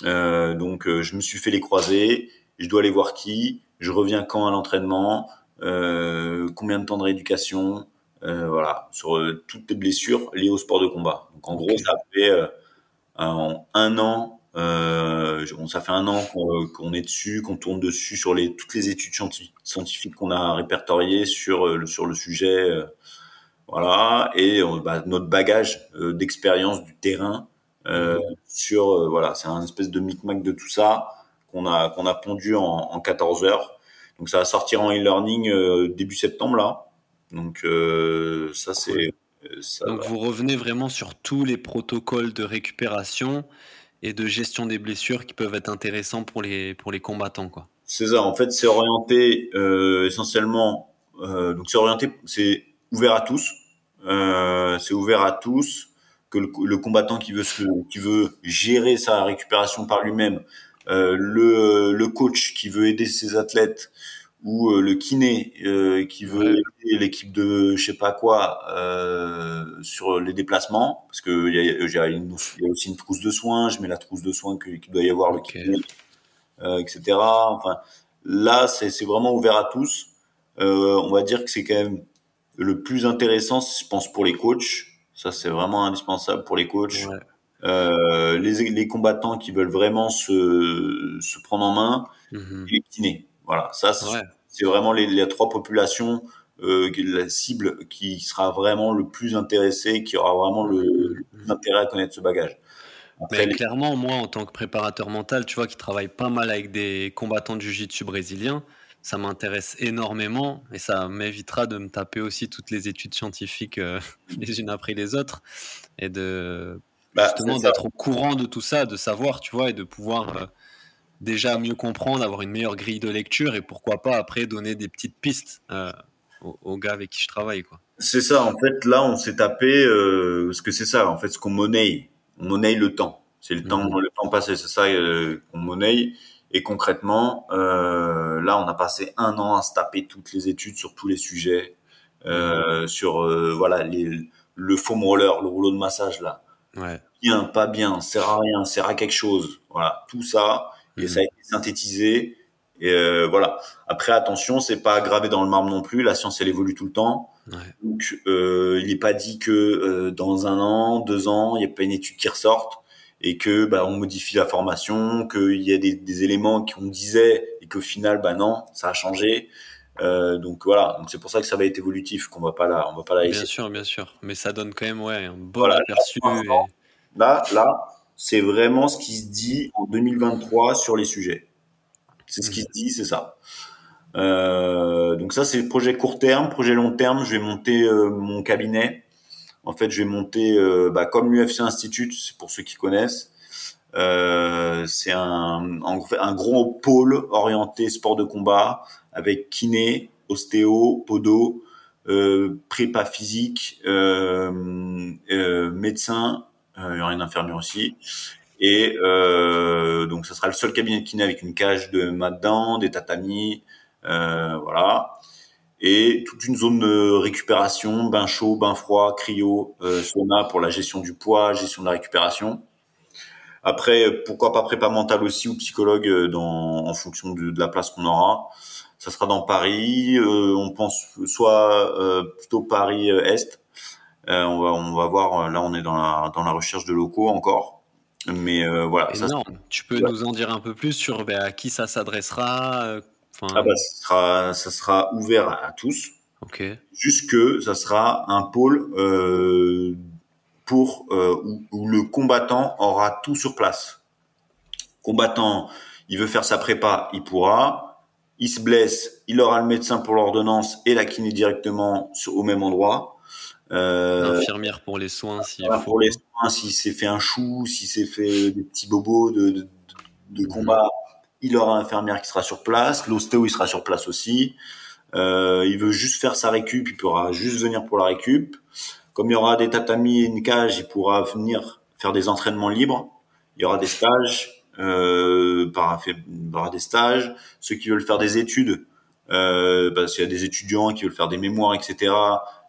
Euh, donc, euh, je me suis fait les croisés. Je dois aller voir qui. Je reviens quand à l'entraînement? Euh, combien de temps de rééducation? Euh, voilà, sur euh, toutes les blessures liées au sport de combat. Donc en gros, ça fait euh, en un an, euh, bon, ça fait un an qu'on est dessus, qu'on tourne dessus sur les toutes les études scienti- scientifiques qu'on a répertoriées sur euh, le sur le sujet, euh, voilà, et euh, bah, notre bagage euh, d'expérience du terrain euh, sur euh, voilà, c'est un espèce de micmac de tout ça qu'on a qu'on a pondu en, en 14 heures. Donc ça va sortir en e-learning euh, début septembre là. Donc euh, ça c'est euh, Donc va. vous revenez vraiment sur tous les protocoles de récupération et de gestion des blessures qui peuvent être intéressants pour les, pour les combattants. Quoi. C'est ça. En fait, c'est orienté euh, essentiellement. Euh, donc c'est orienté, c'est ouvert à tous. Euh, c'est ouvert à tous que le, le combattant qui veut se, qui veut gérer sa récupération par lui-même, euh, le, le coach qui veut aider ses athlètes ou euh, le kiné euh, qui veut aider l'équipe de je sais pas quoi euh, sur les déplacements parce que il y a, y a une- il y a aussi une trousse de soins. Je mets la trousse de soins que- qu'il doit y avoir le kiné euh, etc. Enfin, là, c'est vraiment ouvert à tous. Euh, on va dire que c'est quand même le plus intéressant, je pense, pour les coachs. Ça, c'est vraiment indispensable pour les coachs. Ouais. euh, les, les, combattants qui veulent vraiment se, se prendre en main, mmh. et les kinés. Voilà, ça, c'est vraiment les, les, trois populations, euh, la cible qui sera vraiment le plus intéressée, qui aura vraiment le, mmh. intérêt à connaître ce bagage. Mais clairement, moi, en tant que préparateur mental, tu vois, qui travaille pas mal avec des combattants du jiu-jitsu brésilien, ça m'intéresse énormément et ça m'évitera de me taper aussi toutes les études scientifiques euh, les unes après les autres et de bah, justement d'être au courant de tout ça, de savoir, tu vois, et de pouvoir euh, déjà mieux comprendre, avoir une meilleure grille de lecture et pourquoi pas après donner des petites pistes euh, aux, gars avec qui je travaille, quoi. C'est ça, en fait, là, on s'est tapé, euh, ce que c'est ça, en fait, ce qu'on monnaie, on monnaie le temps. C'est le temps, mhm. le temps passé, c'est ça qu'on monnaie. Et concrètement, là, on a passé un an à se taper toutes les études sur tous les sujets, mhm. sur voilà les, le foam roller, le rouleau de massage là, Ouais. Bien, pas bien, sert à rien, sert à quelque chose. Voilà, tout ça, et mhm. ça a été synthétisé. Et euh, voilà. Après, attention, c'est pas gravé dans le marbre non plus. La science, elle évolue tout le temps. Ouais. Donc, euh, il n'est pas dit que euh, dans un an, deux ans, il n'y a pas une étude qui ressorte et que bah, on modifie la formation, qu'il y a des, des éléments qu'on disait et qu'au final, bah non, ça a changé. Euh, donc voilà, donc c'est pour ça que ça va être évolutif, qu'on va pas là, on va pas là. Bien sûr, bien sûr, mais ça donne quand même ouais un bon aperçu. Là, là, c'est vraiment ce qui se dit en 2023 sur les sujets. C'est ce qui se dit, c'est ça. Euh, donc ça, c'est projet court terme, projet long terme. Je vais monter euh, mon cabinet. En fait, je vais monter euh, bah, comme l'UFC Institute, c'est pour ceux qui connaissent. Euh, c'est un, un gros pôle orienté sport de combat avec kiné, ostéo, podo, euh, prépa physique, euh, euh, médecin, il y aura une infirmière aussi. Et euh, donc, ça sera le seul cabinet de kiné avec une cage de mat dedans, des tatamis, voilà. Et toute une zone de récupération, bain chaud, bain froid, cryo, sauna pour la gestion du poids, gestion de la récupération. Après, pourquoi pas prépa mentale aussi ou psychologue dans, en fonction de, de la place qu'on aura. Ça sera dans Paris. Euh, on pense soit euh, plutôt Paris euh, on va on va voir. Là, on est dans la dans la recherche de locaux encore. Mais voilà. Énorme. tu peux nous en dire un peu plus sur ben, à qui ça s'adressera ah bah, ça sera, ça sera ouvert à, tous. Ok. Jusque ça sera un pôle euh, pour euh, où, où, le combattant aura tout sur place. Combattant, il veut faire sa prépa, il pourra il se blesse, il aura le médecin pour l'ordonnance et la kiné directement au même endroit. Euh, L'infirmière pour les soins, si pour les soins, s'il s'est fait un chou, s'il s'est fait des petits bobos de, de, de mhm. combat, il aura l'infirmière qui sera sur place. L'ostéo, il sera sur place aussi. Euh, il veut juste faire sa récup, il pourra juste venir pour la récup. Comme il y aura des tatamis et une cage, il pourra venir faire des entraînements libres. Il y aura des stages euh, par, par des stages, ceux qui veulent faire des études, euh, parce qu'il y a des étudiants qui veulent faire des mémoires, etc.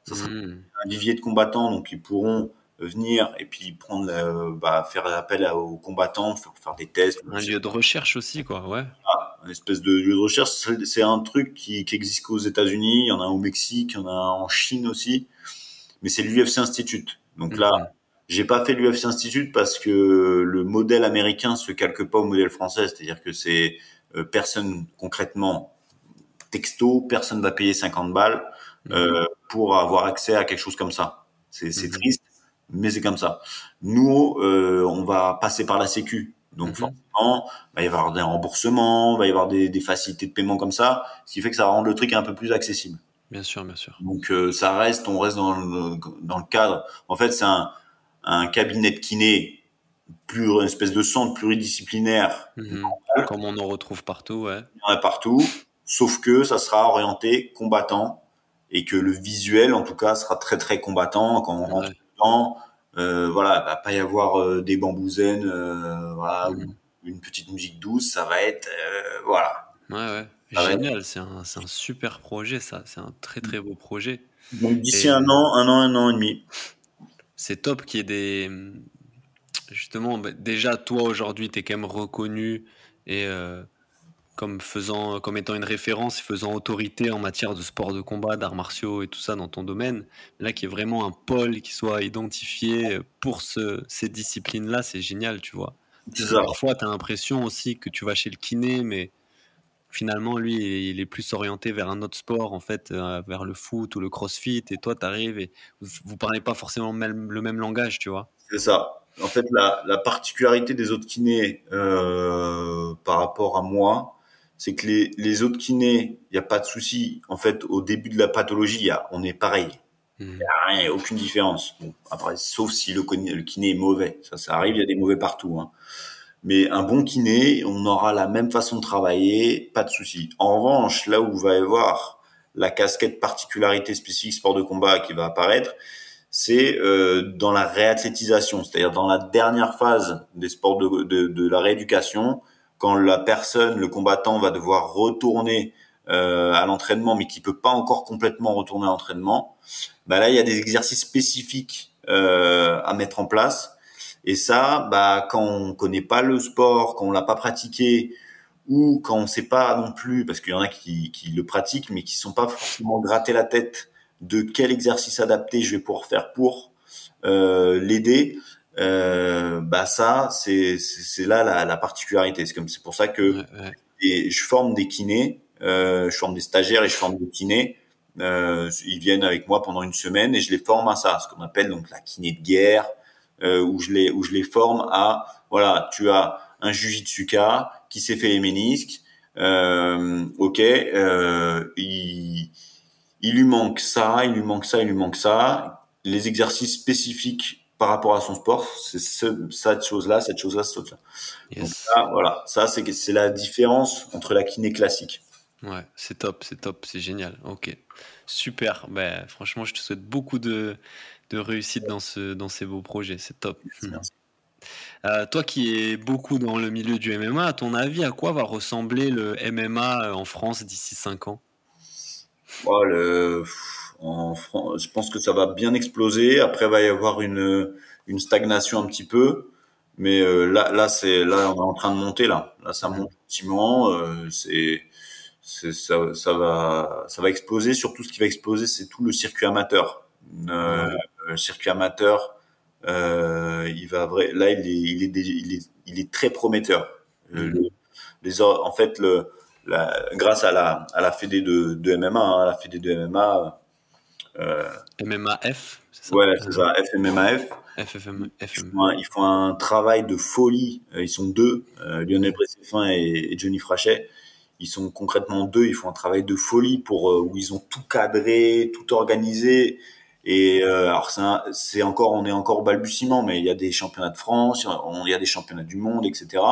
Ça sera hmm. un vivier de combattants, donc ils pourront venir et puis prendre, euh, bah, faire appel aux combattants, faire, faire des tests. Un lieu de recherche aussi, quoi, ouais. Ah, une espèce de lieu de recherche, c'est un truc qui, qui existe qu'aux États-Unis, il y en a au Mexique, il y en a en Chine aussi, mais c'est l'UFC Institute. Donc là, hmm. J'ai pas fait l'UFC Institute parce que le modèle américain se calque pas au modèle français, c'est-à-dire que c'est euh, personne concrètement texto, personne va payer 50 balles mhm. Euh, pour avoir accès à quelque chose comme ça. C'est mhm. triste, mais c'est comme ça. Nous, euh, on va passer par la Sécu, donc mhm. forcément, il va y avoir des remboursements, il va y avoir des, des, facilités de paiement comme ça, ce qui fait que ça rend le truc un peu plus accessible. Bien sûr, bien sûr. Donc euh, ça reste, on reste dans le, dans le cadre. En fait, c'est un un cabinet de kiné, plus une espèce de centre pluridisciplinaire. Mhm. Comme on en retrouve partout, ouais. Il y en a partout, sauf que ça sera orienté combattant et que le visuel, en tout cas, sera très très combattant quand on rentre dedans. Euh, voilà, va pas y avoir euh, des bambouzennes, euh, voilà, mhm. une petite musique douce, ça va être, euh, voilà. Ouais, ouais. Génial, c'est un, un, super projet, ça. C'est un très très beau projet. Donc d'ici un an, un an, un an et demi c'est top qu'il y ait des. Justement, bah, déjà, toi aujourd'hui, tu es quand même reconnu et comme faisant, comme étant une référence, faisant autorité en matière de sport de combat, d'arts martiaux et tout ça dans ton domaine. Là, qui est vraiment un pôle qui soit identifié pour ce, ces disciplines-là, c'est génial, tu vois. Parfois, tu as l'impression aussi que tu vas chez le kiné, mais finalement, lui, il est plus orienté vers un autre sport, en fait, euh, vers le foot ou le crossfit, et toi, tu arrives et vous, parlez pas forcément le même langage, tu vois. C'est ça. En fait, la, la, particularité des autres kinés euh, par rapport à moi, c'est que les, les, autres kinés, il n'y a pas de souci. En fait, au début de la pathologie, y a, on est pareil. Il n'y a rien, aucune différence. Bon, après, sauf si le, le, kiné est mauvais. Ça, ça arrive, il y a des mauvais partout. Hein. Mais un bon kiné, on aura la même façon de travailler, pas de souci. En revanche, là où va y avoir la casquette particularité spécifique sport de combat qui va apparaître, c'est euh, dans la réathlétisation, c'est-à-dire dans la dernière phase des sports de, de, de la rééducation, quand la personne, le combattant, va devoir retourner euh, à l'entraînement, mais qui peut pas encore complètement retourner à l'entraînement, bah là il y a des exercices spécifiques euh, à mettre en place. Et ça, bah quand on connaît pas le sport, quand on l'a pas pratiqué, ou quand on sait pas non plus, parce qu'il y en a qui, le pratiquent, mais qui sont pas forcément grattés la tête de quel exercice adapté je vais pouvoir faire pour euh, l'aider euh, bah ça c'est c'est là la, la particularité. C'est comme c'est pour ça que Et je forme des kinés euh, je forme des stagiaires et je forme des kinés. Euh, ils viennent avec moi pendant une semaine et je les forme à ça ce qu'on appelle donc la kiné de guerre euh, où je les où je les forme à voilà tu as un jujitsuka qui s'est fait les ménisques euh, ok euh, il il lui manque ça il lui manque ça il lui manque ça. Les exercices spécifiques par rapport à son sport, c'est ce, cette chose-là, cette chose-là, cette chose-là. Donc voilà, ça c'est c'est la différence entre la kiné classique. Ouais, c'est top, c'est top, c'est génial. Ok, super. Ben, franchement, je te souhaite beaucoup de, de réussite dans ce dans ces beaux projets. C'est top. Merci. Euh, toi qui es beaucoup dans le milieu du MMA, à ton avis, à quoi va ressembler le MMA en France d'ici 5 ans? Oh, le en France, je pense que ça va bien exploser. Après, il va y avoir une, une stagnation un petit peu. Mais euh, là, là, c'est là, on est en train de monter là. Là, ça monte gentiment. Euh, c'est, ça, ça va, ça va exploser. Surtout, ce qui va exploser, c'est tout le circuit amateur. Euh, le circuit amateur, euh, il va vrai. Là, il est, il est, il est, il est très prometteur. Mm-hmm. les, en fait, le, la, grâce à la, à la fédé de, de MMA, hein, la fédé de MMA, euh, MMAF, c'est ça? Ouais, c'est ça, FMMAF. FFM, Ils, font un, travail de folie. Euh, ils sont deux, euh, Lionel Bresseffin et, Johnny Frachet. Ils sont concrètement deux. Ils font un travail de folie pour où ils ont tout cadré, tout organisé. Et alors c'est encore, on est encore au balbutiement, mais il y a des championnats de France, il y a des championnats du monde, etc.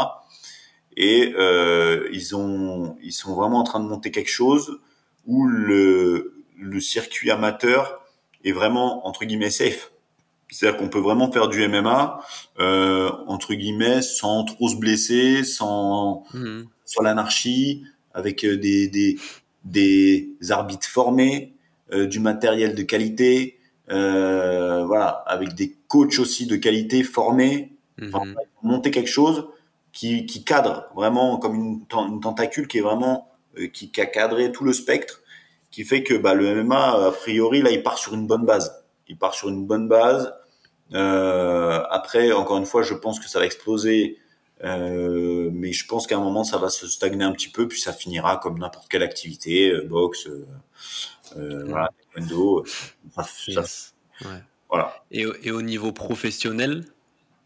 Et ils ont, ils sont vraiment en train de monter quelque chose où le le circuit amateur est vraiment entre guillemets safe. C'est-à-dire qu'on peut vraiment faire du MMA euh, entre guillemets sans trop se blesser, sans mmh. sur l'anarchie, avec euh, des, des, des arbitres formés, euh, du matériel de qualité, euh, voilà, avec des coachs aussi de qualité formés, mmh. monter quelque chose qui, qui cadre vraiment comme une, une tentacule qui est vraiment euh, qui, qui a cadré tout le spectre qui fait que bah, le MMA, a priori, là, il part sur une bonne base. Il part sur une bonne base. Euh, après, encore une fois, je pense que ça va exploser, euh, mais je pense qu'à un moment, ça va se stagner un petit peu, puis ça finira comme n'importe quelle activité, euh, boxe, euh, voilà. Et, et, au niveau professionnel,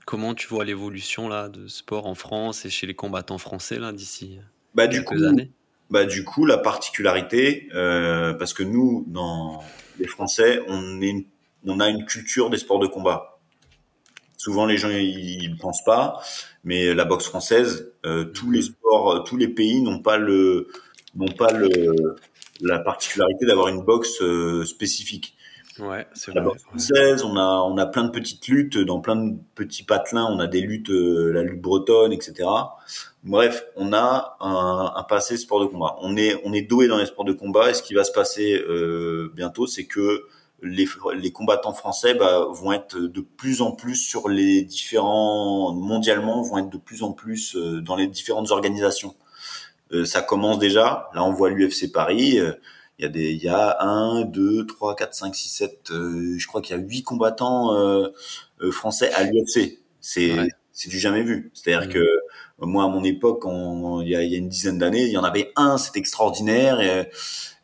comment tu vois l'évolution là de sport en France et chez les combattants français là d'ici bah, quelques du coup, années? Bah du coup la particularité euh, parce que nous dans les Français on est on a une culture des sports de combat. Souvent les gens ils pensent pas, mais la boxe française, euh, tous les sports, tous les pays n'ont pas le n'ont pas le la particularité d'avoir une boxe euh, spécifique. Ouais, c'est française, on a on a plein de petites luttes dans plein de petits patelins. On a des luttes, euh, la lutte bretonne, etc. Bref, on a un, un, passé sport de combat. On est on est doué dans les sports de combat. Et ce qui va se passer euh, bientôt, c'est que les, les combattants français bah, vont être de plus en plus sur les différents mondialement vont être de plus en plus euh, dans les différentes organisations. ça commence déjà. Là, on voit l'UFC Paris. Il y a des, il y a 1, 2, 3, 4, 5, 6, 7, je crois qu'il y a 8 combattants français à l'UFC. C'est c'est du jamais vu. C'est-à-dire mmh. que moi, à mon époque, il, y a, il y a une dizaine d'années, il y en avait un, c'était extraordinaire, et,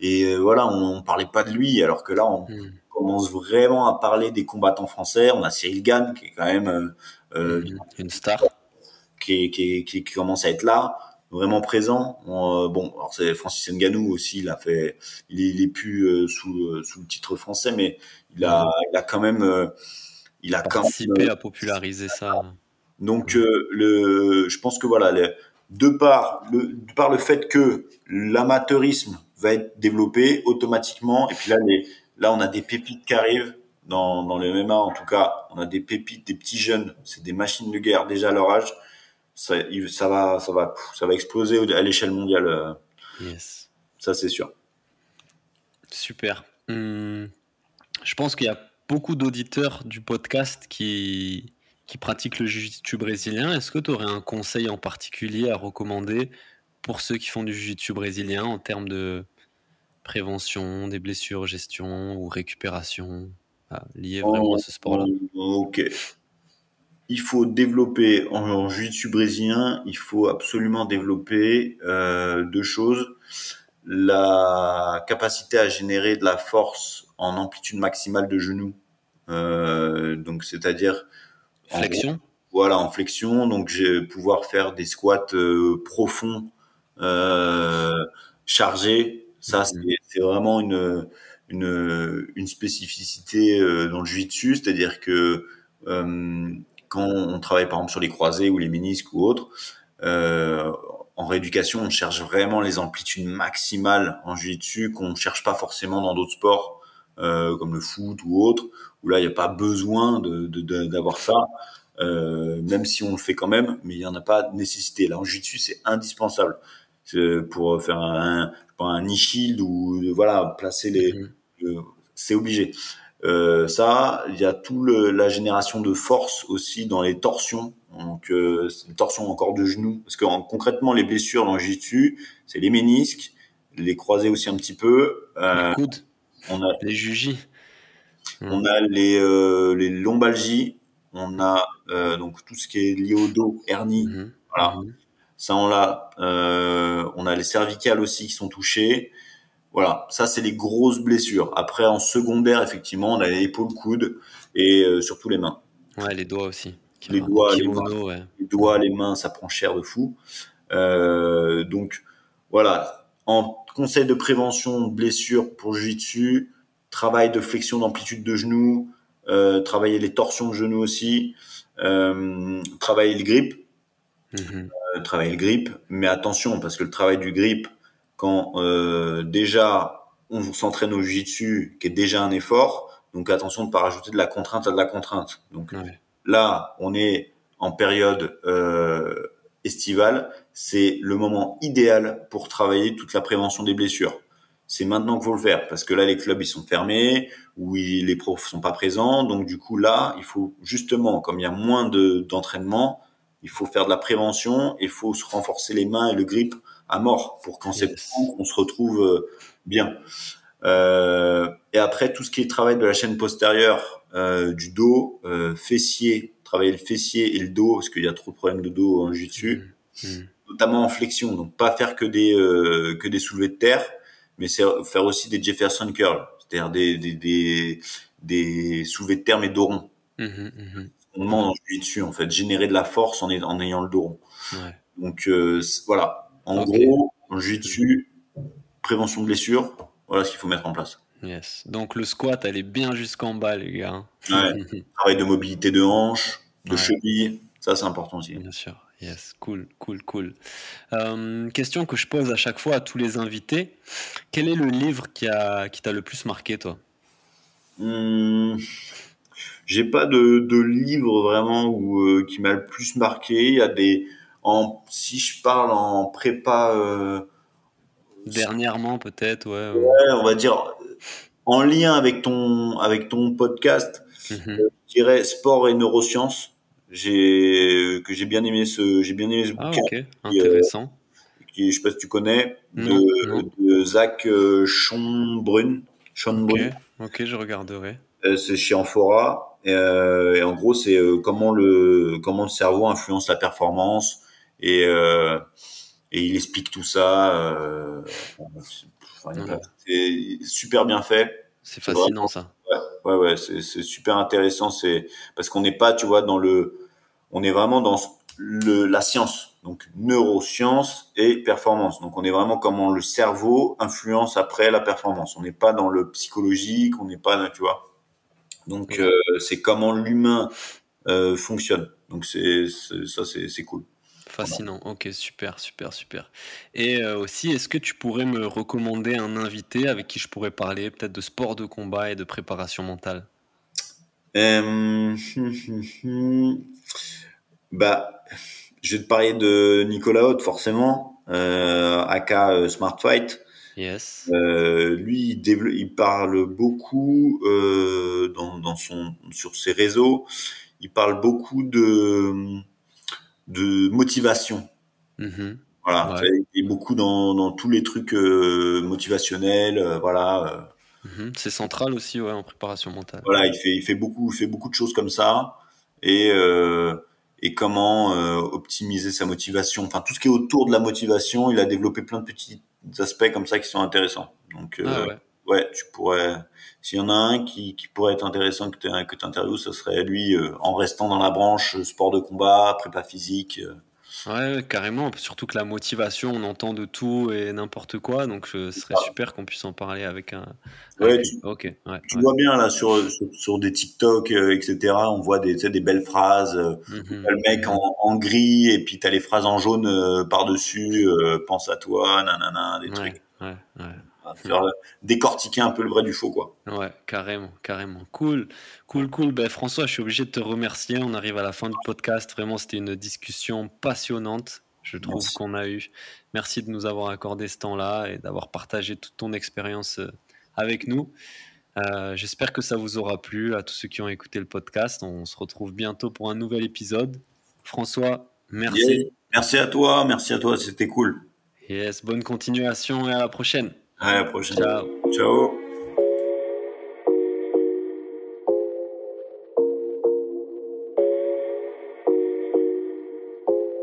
et voilà, on, on, parlait pas de lui, alors que là, on mmh. commence vraiment à parler des combattants français. On a Cyril Gann, qui est quand même euh, mmh. une star, qui, qui, qui, qui, commence à être là, vraiment présent. Euh, bon, alors c'est Francis Ngannou aussi, il a fait, il est, il est plus euh, sous, euh, sous le titre français, mais il a, il a quand même, euh, il a participé à populariser ça. Donc, euh, le, je pense que voilà, de par le, de par le fait que l'amateurisme va être développé automatiquement, et puis là, les, là, on a des pépites qui arrivent dans, dans le MMA, en tout cas, on a des pépites, des petits jeunes, c'est des machines de guerre déjà à leur âge. Ça, ça va, ça va, ça va exploser à l'échelle mondiale. Euh. Yes. Ça, c'est sûr. Super. Hum, je pense qu'il y a beaucoup d'auditeurs du podcast qui, qui pratiquent le jiu-jitsu brésilien, est-ce que tu aurais un conseil en particulier à recommander pour ceux qui font du jiu-jitsu brésilien en termes de prévention des blessures, gestion ou récupération? Ah, liées vraiment à ce sport-là Ok. Il faut développer en, jiu-jitsu brésilien, il faut absolument développer euh, deux choses la capacité à générer de la force en amplitude maximale de genoux. Euh, donc, c'est-à-dire Flexion Voilà, en flexion. Donc, je vais pouvoir faire des squats euh, profonds, euh, chargés. Ça, mhm. c'est vraiment une, une, une spécificité euh, dans le jiu-jitsu. C'est-à-dire que euh, quand on travaille, par exemple, sur les croisés ou les ménisques ou autres, euh, en rééducation, on cherche vraiment les amplitudes maximales en jiu-jitsu qu'on ne cherche pas forcément dans d'autres sports. Euh, comme le foot ou autre, où là il n'y a pas besoin de d'avoir ça, euh, même si on le fait quand même, mais il n'y en a pas de nécessité. Là en jiu-jitsu c'est indispensable pour faire un, un knee shield ou voilà placer les, mhm. c'est obligé. Euh, ça, il y a tout le, la génération de force aussi dans les torsions. Donc, euh, torsions encore de genoux. Parce que concrètement, les blessures dans le jiu-jitsu, c'est les ménisques, les croisés aussi un petit peu. Euh, les coudes. On a les jugis. On a les, euh, les lombalgies. On a donc tout ce qui est lié au dos, hernie. Mhm. Voilà. Mhm. Ça, on l'a. On a les cervicales aussi qui sont touchées. Voilà, ça c'est les grosses blessures. Après, en secondaire, effectivement, on a les épaules, coudes et euh, surtout les mains. Ouais, les doigts aussi. Les doigts, les, mains, les doigts, les mains, ça prend cher de fou. Euh, donc voilà, en conseil de prévention de blessures pour jiu-jitsu, travail de flexion d'amplitude de genoux, euh, travailler les torsions de genoux aussi, euh, travailler le grip, mhm. euh, travailler le grip, mais attention parce que le travail du grip, quand euh, déjà on s'entraîne au jiu-jitsu, qui est déjà un effort, donc attention de ne pas rajouter de la contrainte à de la contrainte. Donc là, on est en période euh, estivale, c'est le moment idéal pour travailler toute la prévention des blessures. C'est maintenant qu'il faut le faire parce que là les clubs ils sont fermés ou les profs sont pas présents donc du coup là il faut justement comme il y a moins de d'entraînement il faut faire de la prévention il faut se renforcer les mains et le grip à mort pour qu'en septembre on se retrouve euh, bien euh, et après tout ce qui est travail de la chaîne postérieure euh, du dos euh, fessier travailler le fessier et le dos parce qu'il y a trop de problèmes de dos en jiu-jitsu mmh. Mmh notamment en flexion. Donc pas faire que des euh, que des soulevés de terre, mais faire aussi des Jefferson curls, c'est-à-dire des, des, des des soulevés de terre mais dos rond. Mmh. On demande en dessus en fait, générer de la force en, en ayant le dos rond. Ouais. Donc euh, voilà, en gros, en jiu-jitsu, prévention de blessures, voilà ce qu'il faut mettre en place. Yes. Donc le squat, elle est bien jusqu'en bas, les gars. Ouais. Travail de mobilité de hanche, de ouais. cheville, ça c'est important aussi. Bien sûr. Yes, cool, cool, cool. Euh, question que je pose à chaque fois à tous les invités. Quel est le livre qui a qui t'a le plus marqué, toi? Mmh, J'ai pas de, de, livre vraiment où, euh, qui m'a le plus marqué. Il y a des, en, si je parle en prépa. Euh, Dernièrement, peut-être, ouais, ouais. on va dire en lien avec ton avec ton podcast. Mmh. je dirais sport et neurosciences j'ai que j'ai bien aimé ce j'ai bien aimé ce ah, bouquin. ok, intéressant. qui, je sais pas si tu connais, de, Zach Schonbrun. Ok, ok, je regarderai. c'est chez Amphora. Et, et en gros, c'est comment le comment le cerveau influence la performance et et il explique tout ça. c'est super bien fait. C'est fascinant ça. Ouais, ouais, c'est super intéressant. C'est parce qu'on n'est pas, tu vois, dans le, on est vraiment dans le, la science, donc neurosciences et performance. Donc on est vraiment comment le cerveau influence après la performance. On n'est pas dans le psychologique, on n'est pas, tu vois. Donc euh, c'est comment l'humain euh, fonctionne. Donc c'est ça, c'est cool. Fascinant. Ok, super, super, super. Et euh, aussi, est-ce que tu pourrais me recommander un invité avec qui je pourrais parler peut-être de sport de combat et de préparation mentale? Euh, Bah, je vais te parler de Nicolas Haute, forcément, euh, aka euh, Smart Fight. Yes. Euh, lui, il, il, parle beaucoup dans, dans, son, sur ses réseaux. Il parle beaucoup de de motivation. Mm-hmm. Voilà, il est beaucoup dans, dans tous les trucs euh, motivationnels, euh, voilà. Euh. Mm-hmm. C'est central aussi, ouais, en préparation mentale. Voilà, il fait, il fait beaucoup, il fait beaucoup de choses comme ça, et et comment optimiser sa motivation. Enfin, tout ce qui est autour de la motivation, il a développé plein de petits aspects comme ça qui sont intéressants. Donc, ah ouais. Ouais. tu pourrais. S'il y en a un qui, qui pourrait être intéressant que tu que interviewes, ce serait lui euh, en restant dans la branche euh, sport de combat, prépa physique. Euh. Ouais, carrément. Surtout que la motivation, on entend de tout et n'importe quoi. Donc, ce serait super qu'on puisse en parler avec un. Ouais, tu, ok. tu vois bien là sur, sur, des TikTok, etc. On voit des, des belles phrases. Mm-hmm. le mec en, en, gris et puis t'as les phrases en jaune par dessus. pense à toi, nanana, des trucs. Ouais, ouais faire décortiquer un peu le vrai du faux, quoi. Ouais, carrément, carrément. Cool, cool, cool. Ben, François, je suis obligé de te remercier. On arrive à la fin du podcast. Vraiment, c'était une discussion passionnante. Je trouve qu'on a eu. Merci de nous avoir accordé ce temps-là et d'avoir partagé toute ton expérience euh, avec nous. Euh, j'espère que ça vous aura plu à tous ceux qui ont écouté le podcast. On se retrouve bientôt pour un nouvel épisode. François, merci. Merci à toi, merci à toi, c'était cool. Yes, bonne continuation et à la prochaine. À la prochaine. Ciao. Ciao.